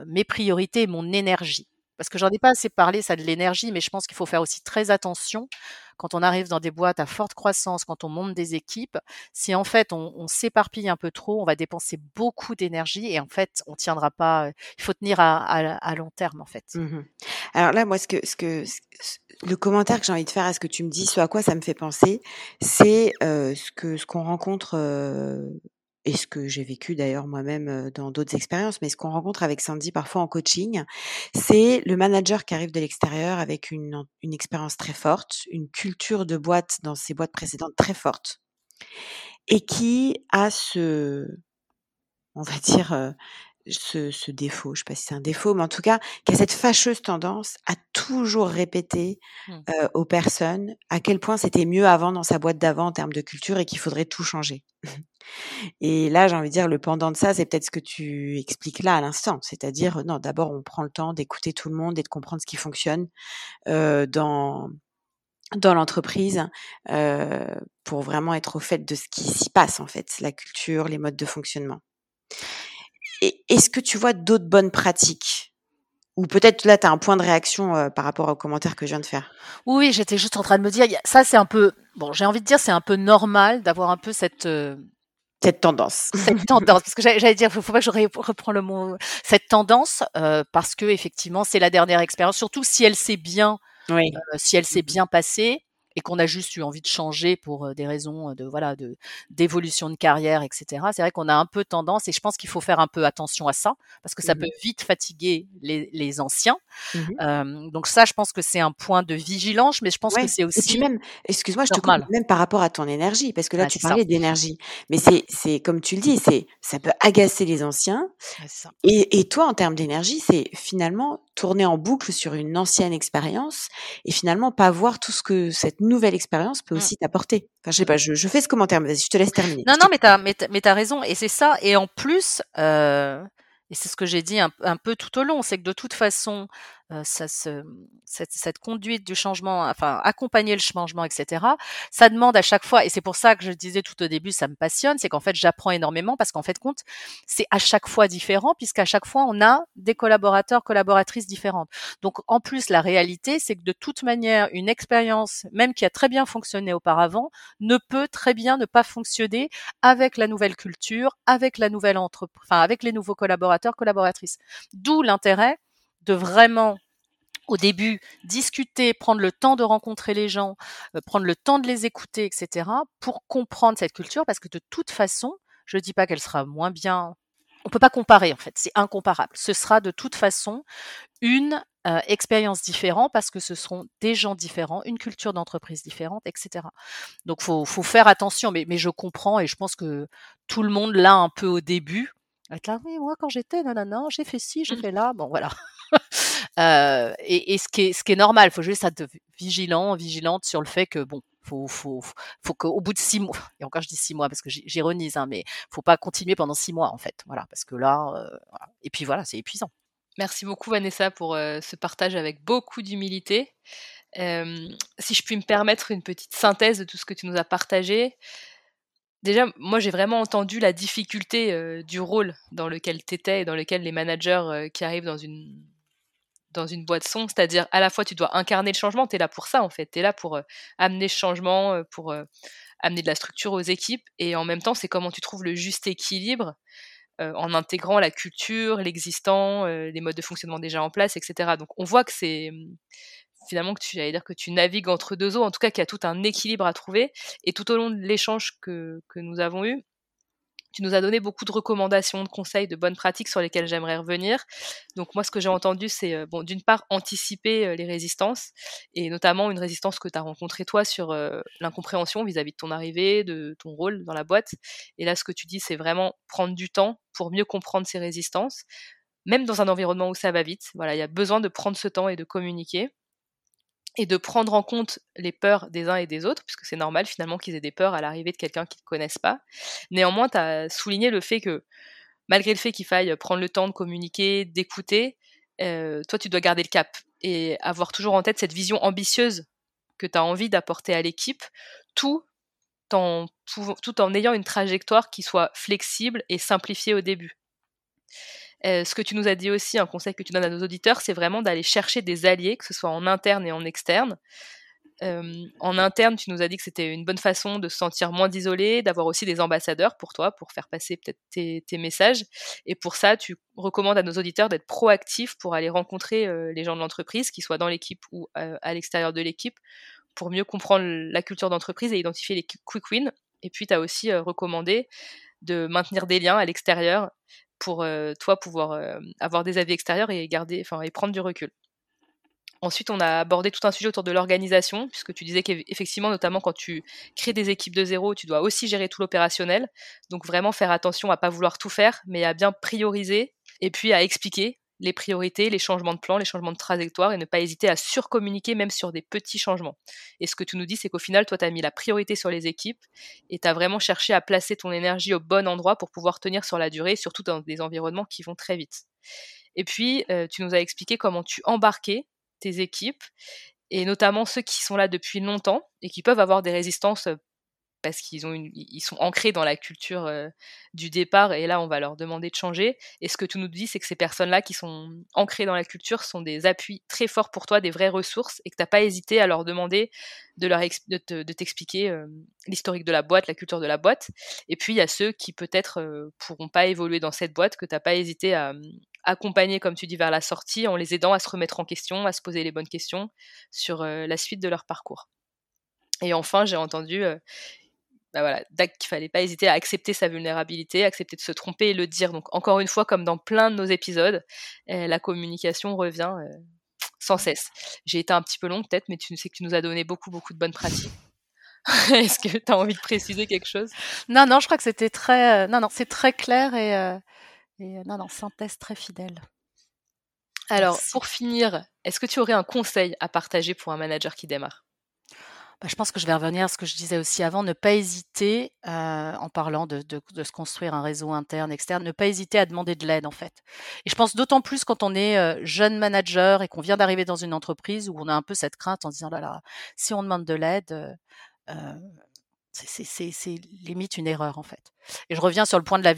mes priorités mon énergie. Parce que j'en ai pas assez parlé, ça de l'énergie, mais je pense qu'il faut faire aussi très attention quand on arrive dans des boîtes à forte croissance, quand on monte des équipes. Si en fait on, s'éparpille un peu trop, on va dépenser beaucoup d'énergie et en fait on tiendra pas. Il faut tenir à, long terme en fait. Mmh Alors là, moi, ce que, ce que, le commentaire que j'ai envie de faire à ce que tu me dis, ce à quoi ça me fait penser, c'est ce que ce qu'on rencontre et ce que j'ai vécu d'ailleurs moi-même dans d'autres expériences, mais ce qu'on rencontre avec Sandy parfois en coaching, c'est le manager qui arrive de l'extérieur avec une, une expérience très forte, une culture de boîte dans ses boîtes précédentes très forte, et qui a ce, on va dire, ce, ce, défaut, je sais pas si c'est un défaut, mais en tout cas, qui a cette fâcheuse tendance à toujours répéter mmh. euh, aux personnes à quel point c'était mieux avant dans sa boîte d'avant en termes de culture et qu'il faudrait tout changer. et là, j'ai envie de dire, le pendant de ça, c'est peut-être ce que tu expliques là à l'instant, c'est-à-dire, non, d'abord, on prend le temps d'écouter tout le monde et de comprendre ce qui fonctionne euh, dans dans l'entreprise euh, pour vraiment être au fait de ce qui s'y passe en fait, la culture, les modes de fonctionnement est-ce que tu vois d'autres bonnes pratiques? Ou peut-être là, tu as un point de réaction euh, par rapport aux commentaires que je viens de faire? Oui, j'étais juste en train de me dire, ça c'est un peu, bon, j'ai envie de dire, c'est un peu normal d'avoir un peu cette... Euh, cette tendance. Cette tendance, parce que j'allais dire, il faut pas que je reprends le mot, cette tendance, euh, parce que effectivement, c'est la dernière expérience, surtout si elle s'est bien, oui. si elle s'est bien passée, et qu'on a juste eu envie de changer pour des raisons de voilà de d'évolution de carrière, etc. C'est vrai qu'on a un peu tendance, et je pense qu'il faut faire un peu attention à ça parce que ça mmh peut vite fatiguer les, les anciens. Mmh donc ça, je pense que c'est un point de vigilance, mais je pense que c'est aussi et même, excuse-moi, je te coupe, même par rapport à ton énergie, parce que là tu parlais d'énergie, mais c'est c'est comme tu le dis, c'est ça peut agacer les anciens. Et, et toi, en termes d'énergie, c'est finalement tourner en boucle sur une ancienne expérience et finalement pas voir tout ce que cette nouvelle expérience peut mmh. aussi t'apporter. Enfin, je sais pas, je, je, fais ce commentaire, mais vas-y, je te laisse terminer. Non, non, mais t'as, mais, mais as raison, et c'est ça. Et en plus, euh, et c'est ce que j'ai dit un, un, peu tout au long, c'est que de toute façon, ça se, cette, cette, conduite du changement, enfin accompagner le changement, etc. Ça demande à chaque fois, et c'est pour ça que je disais tout au début, ça me passionne, c'est qu'en fait j'apprends énormément parce qu'en fait compte, c'est à chaque fois différent puisqu'à chaque fois on a des collaborateurs, collaboratrices différentes. Donc en plus la réalité, c'est que de toute manière une expérience, même qui a très bien fonctionné auparavant, ne peut très bien ne pas fonctionner avec la nouvelle culture, avec la nouvelle entreprise, enfin avec les nouveaux collaborateurs, collaboratrices. D'où l'intérêt de vraiment au début discuter, prendre le temps de rencontrer les gens, euh, prendre le temps de les écouter, etc., pour comprendre cette culture, parce que de toute façon, je ne dis pas qu'elle sera moins bien. On peut pas comparer en fait, c'est incomparable. Ce sera de toute façon une euh, expériences différentes parce que ce seront des gens différents, une culture d'entreprise différente, etc. Donc, faut, faut faire attention. Mais, mais je comprends et je pense que tout le monde l'a un peu au début. Être là, oui, moi, quand j'étais, non, non, non, j'ai fait ci, j'ai mmh. fait là. Bon, voilà. euh, et, et ce, qui est, ce qui est normal, il faut juste être vigilant, vigilante sur le fait que, bon, faut, faut, faut qu'au bout de six mois, et encore je dis six mois parce que j'ironise, hein, mais faut pas continuer pendant six mois en fait, voilà, parce que là, euh, voilà. et puis voilà, c'est épuisant. Merci beaucoup Vanessa pour euh, ce partage avec beaucoup d'humilité. Euh, si je puis me permettre une petite synthèse de tout ce que tu nous as partagé. Déjà, moi j'ai vraiment entendu la difficulté du rôle dans lequel tu étais et dans lequel les managers qui arrivent dans une dans une boîte son, c'est-à-dire à la fois tu dois incarner le changement, tu es là pour ça en fait, tu es là pour amener ce changement, pour amener de la structure aux équipes, et en même temps c'est comment tu trouves le juste équilibre en intégrant la culture, l'existant, les modes de fonctionnement déjà en place, etc. Donc on voit que c'est finalement que tu j'allais dire que tu navigues entre deux eaux, en tout cas qu'il y a tout un équilibre à trouver, et tout au long de l'échange que, que nous avons eu, tu nous as donné beaucoup de recommandations, de conseils, de bonnes pratiques sur lesquelles j'aimerais revenir. Donc moi, ce que j'ai entendu, c'est euh, bon, d'une part anticiper euh, les résistances et notamment une résistance que tu as rencontrée toi sur euh, l'incompréhension vis-à-vis de ton arrivée, de ton rôle dans la boîte. Et là, ce que tu dis, c'est vraiment prendre du temps pour mieux comprendre ces résistances, même dans un environnement où ça va vite. Voilà, il y a besoin de prendre ce temps et de communiquer et de prendre en compte les peurs des uns et des autres, puisque c'est normal finalement qu'ils aient des peurs à l'arrivée de quelqu'un qu'ils ne connaissent pas. Néanmoins, tu as souligné le fait que malgré le fait qu'il faille prendre le temps de communiquer, d'écouter, euh, toi tu dois garder le cap et avoir toujours en tête cette vision ambitieuse que tu as envie d'apporter à l'équipe, tout en, tout en ayant une trajectoire qui soit flexible et simplifiée au début. Euh, ce que tu nous as dit aussi, un conseil que tu donnes à nos auditeurs, c'est vraiment d'aller chercher des alliés, que ce soit en interne et en externe. Euh, en interne, tu nous as dit que c'était une bonne façon de se sentir moins isolé, d'avoir aussi des ambassadeurs pour toi, pour faire passer peut-être tes, messages. Et pour ça, tu recommandes à nos auditeurs d'être proactifs pour aller rencontrer euh, les gens de l'entreprise, qu'ils soient dans l'équipe ou à l'extérieur de l'équipe, pour mieux comprendre la culture d'entreprise et identifier les quick wins. Et puis, tu as aussi recommandé de maintenir des liens à l'extérieur pour toi pouvoir avoir des avis extérieurs et garder, enfin, prendre du recul. Ensuite, on a abordé tout un sujet autour de l'organisation, puisque tu disais qu'effectivement, notamment quand tu crées des équipes de zéro, tu dois aussi gérer tout l'opérationnel. Donc vraiment faire attention à pas vouloir tout faire, mais à bien prioriser et puis à expliquer les priorités, les changements de plan, les changements de trajectoire et ne pas hésiter à surcommuniquer même sur des petits changements. Et ce que tu nous dis, c'est qu'au final, toi, tu as mis la priorité sur les équipes et tu as vraiment cherché à placer ton énergie au bon endroit pour pouvoir tenir sur la durée, surtout dans des environnements qui vont très vite. Et puis, euh, tu nous as expliqué comment tu embarquais tes équipes et notamment ceux qui sont là depuis longtemps et qui peuvent avoir des résistances parce qu'ils ont ils sont ancrés dans la culture euh, du départ et là on va leur demander de changer. Et ce que tu nous dis, c'est que ces personnes-là qui sont ancrées dans la culture sont des appuis très forts pour toi, des vraies ressources et que tu n'as pas hésité à leur demander de, leur de, t'expliquer euh, l'historique de la boîte, la culture de la boîte. Et puis il y a ceux qui peut-être euh, pourront pas évoluer dans cette boîte que tu n'as pas hésité à accompagner, comme tu dis, vers la sortie en les aidant à se remettre en question, à se poser les bonnes questions sur la suite de leur parcours. Et enfin, j'ai entendu bah voilà, qu'il fallait pas hésiter à accepter sa vulnérabilité, accepter de se tromper et le dire. Donc encore une fois, comme dans plein de nos épisodes, eh, la communication revient euh, sans cesse. J'ai été un petit peu longue peut-être, mais tu sais que tu nous as donné beaucoup beaucoup de bonnes pratiques. Est-ce que tu as envie de préciser quelque chose? Non, non, je crois que c'était très, euh, non, non, c'est très clair et, euh, et non, non, synthèse très fidèle. Alors, pour finir, est-ce que tu aurais un conseil à partager pour un manager qui démarre? Bah, je pense que je vais revenir à ce que je disais aussi avant, ne pas hésiter, euh, en parlant de, de, de, se construire un réseau interne, externe, ne pas hésiter à demander de l'aide en fait. Et je pense d'autant plus quand on est euh, jeune manager et qu'on vient d'arriver dans une entreprise où on a un peu cette crainte en disant là là, si on demande de l'aide, euh, euh c'est limite une erreur en fait. Et je reviens sur le point de la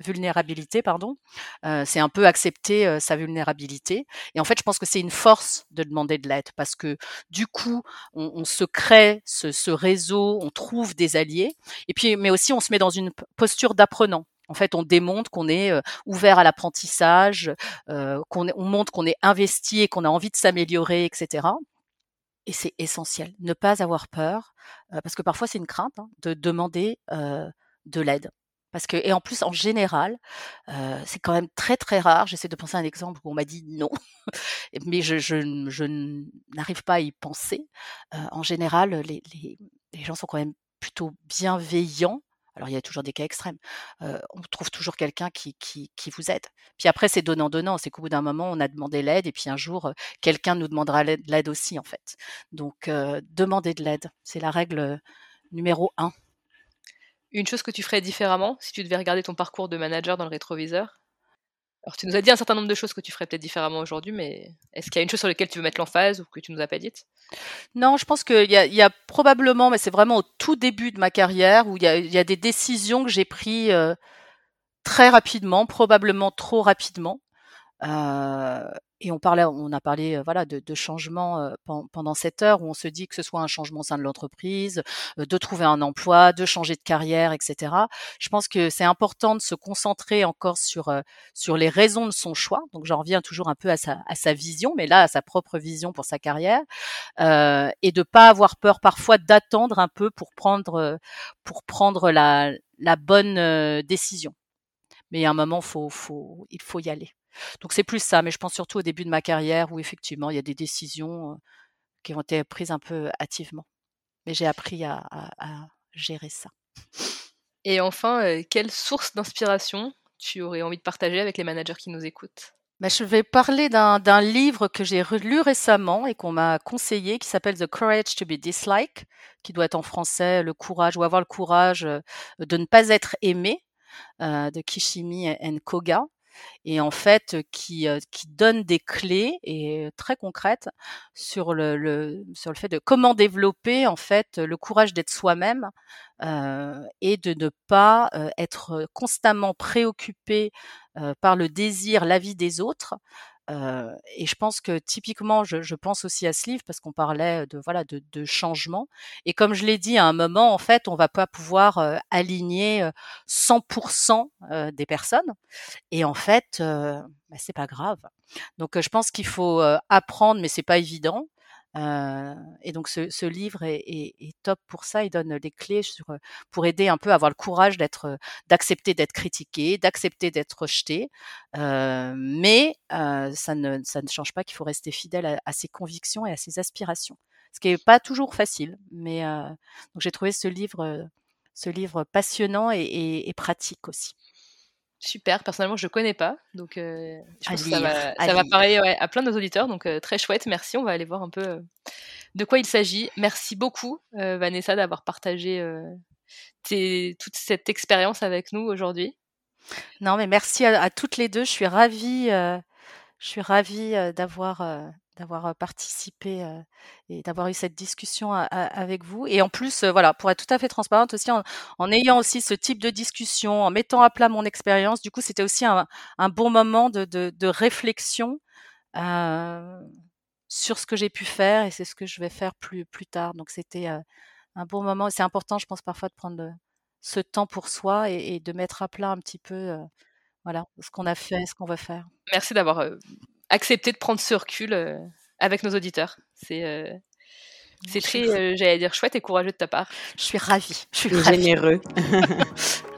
vulnérabilité, pardon. Euh, c'est un peu accepter euh, sa vulnérabilité. Et en fait, je pense que c'est une force de demander de l'aide parce que du coup, on, on se crée ce, ce, réseau, on trouve des alliés. Et puis, mais aussi, on se met dans une posture d'apprenant. En fait, on démontre qu'on est euh, ouvert à l'apprentissage, euh, qu'on on montre qu'on est investi et qu'on a envie de s'améliorer, etc et c'est essentiel. Ne pas avoir peur, parce que parfois c'est une crainte hein, de demander de l'aide. Parce que, et en plus, en général, euh, c'est quand même très très rare. J'essaie de penser à un exemple où on m'a dit non, mais je, je, je n'arrive pas à y penser. En général, les, les, les, gens sont quand même plutôt bienveillants. Alors, il y a toujours des cas extrêmes. On trouve toujours quelqu'un qui, vous aide. Puis après, c'est donnant-donnant. C'est qu'au bout d'un moment, on a demandé l'aide et puis un jour, quelqu'un nous demandera l'aide aussi, en fait. Donc, demander de l'aide, c'est la règle numéro un. Une chose que tu ferais différemment si tu devais regarder ton parcours de manager dans le rétroviseur? Alors, tu nous as dit un certain nombre de choses que tu ferais peut-être différemment aujourd'hui, mais est-ce qu'il y a une chose sur laquelle tu veux mettre l'emphase ou que tu nous as pas dites Non, je pense qu'il y, a probablement, mais c'est vraiment au tout début de ma carrière où il y a, y a des décisions que j'ai prises euh, très rapidement, probablement trop rapidement. Euh, et on parlait, on a parlé voilà de, de changements pendant cette heure où on se dit que ce soit un changement au sein de l'entreprise, de trouver un emploi, de changer de carrière, etc. Je pense que c'est important de se concentrer encore sur sur les raisons de son choix. Donc j'en reviens toujours un peu à sa à sa vision, mais là à sa propre vision pour sa carrière euh, et de pas avoir peur parfois d'attendre un peu pour prendre pour prendre la la bonne décision. Mais à un moment, faut, faut, il faut y aller. Donc c'est plus ça, mais je pense surtout au début de ma carrière où effectivement il y a des décisions qui ont été prises un peu hâtivement. Mais j'ai appris à, à, à, gérer ça. Et enfin, quelle source d'inspiration tu aurais envie de partager avec les managers qui nous écoutent? Bah, je vais parler d'un livre que j'ai lu récemment et qu'on m'a conseillé, qui s'appelle The Courage to be Disliked, qui doit être en français le courage ou avoir le courage de ne pas être aimé, euh, de Kishimi and Koga et en fait qui, qui donne des clés et très concrètes sur le, sur le fait de comment développer en fait le courage d'être soi-même et de ne pas être constamment préoccupé par le désir, la vie des autres, euh, et je pense que typiquement, je, je, pense aussi à ce livre parce qu'on parlait de voilà de, de, changement. Et comme je l'ai dit à un moment, en fait, on va pas pouvoir aligner 100% euh, des personnes. Et en fait, bah, c'est pas grave. Donc, je pense qu'il faut apprendre, mais c'est pas évident. Euh, et donc ce, ce livre est, est, est, top pour ça. Il donne les clés sur, pour aider un peu à avoir le courage d'être, d'accepter d'être critiqué, d'accepter d'être rejeté. Euh, mais euh, ça, ne, ça ne change pas qu'il faut rester fidèle à, à, ses convictions et à ses aspirations. Ce qui n'est pas toujours facile. Mais donc j'ai trouvé ce livre, ce livre passionnant et, et, et pratique aussi. Super, personnellement je ne connais pas, donc euh, je pense que ça va, ça va parler ouais, à plein de nos auditeurs, donc euh, très chouette, merci, on va aller voir un peu euh, de quoi il s'agit. Merci beaucoup Vanessa d'avoir partagé tes, toute cette expérience avec nous aujourd'hui. Non mais merci à, à, toutes les deux, je suis ravie, je suis ravie d'avoir d'avoir participé et d'avoir eu cette discussion avec vous. Et en plus, voilà, pour être tout à fait transparente aussi, en, ayant aussi ce type de discussion, en mettant à plat mon expérience, du coup, c'était aussi un, bon moment de, de, réflexion sur ce que j'ai pu faire et c'est ce que je vais faire plus, plus tard. Donc, c'était un bon moment. C'est important, je pense, parfois de prendre ce temps pour soi et, de mettre à plat un petit peu, voilà, ce qu'on a fait, ce qu'on va faire. Merci d'avoir accepter de prendre ce recul euh, avec nos auditeurs. C'est euh, c'est très, euh, j'allais dire, chouette et courageux de ta part. Je suis ravie. Je suis ravie. généreux.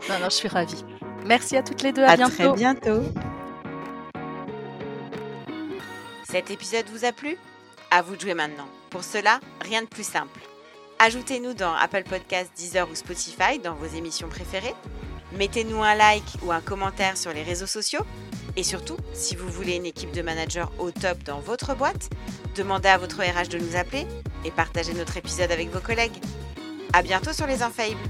non, non, je suis ravie. Merci à toutes les deux. À, à bientôt. très bientôt. Cet épisode vous a plu? À vous de jouer maintenant. Pour cela, rien de plus simple. Ajoutez-nous dans Apple Podcasts, Deezer ou Spotify dans vos émissions préférées. Mettez-nous un like ou un commentaire sur les réseaux sociaux et surtout, si vous voulez une équipe de managers au top dans votre boîte, demandez à votre RH de nous appeler et partagez notre épisode avec vos collègues. À bientôt sur les Infaillibles!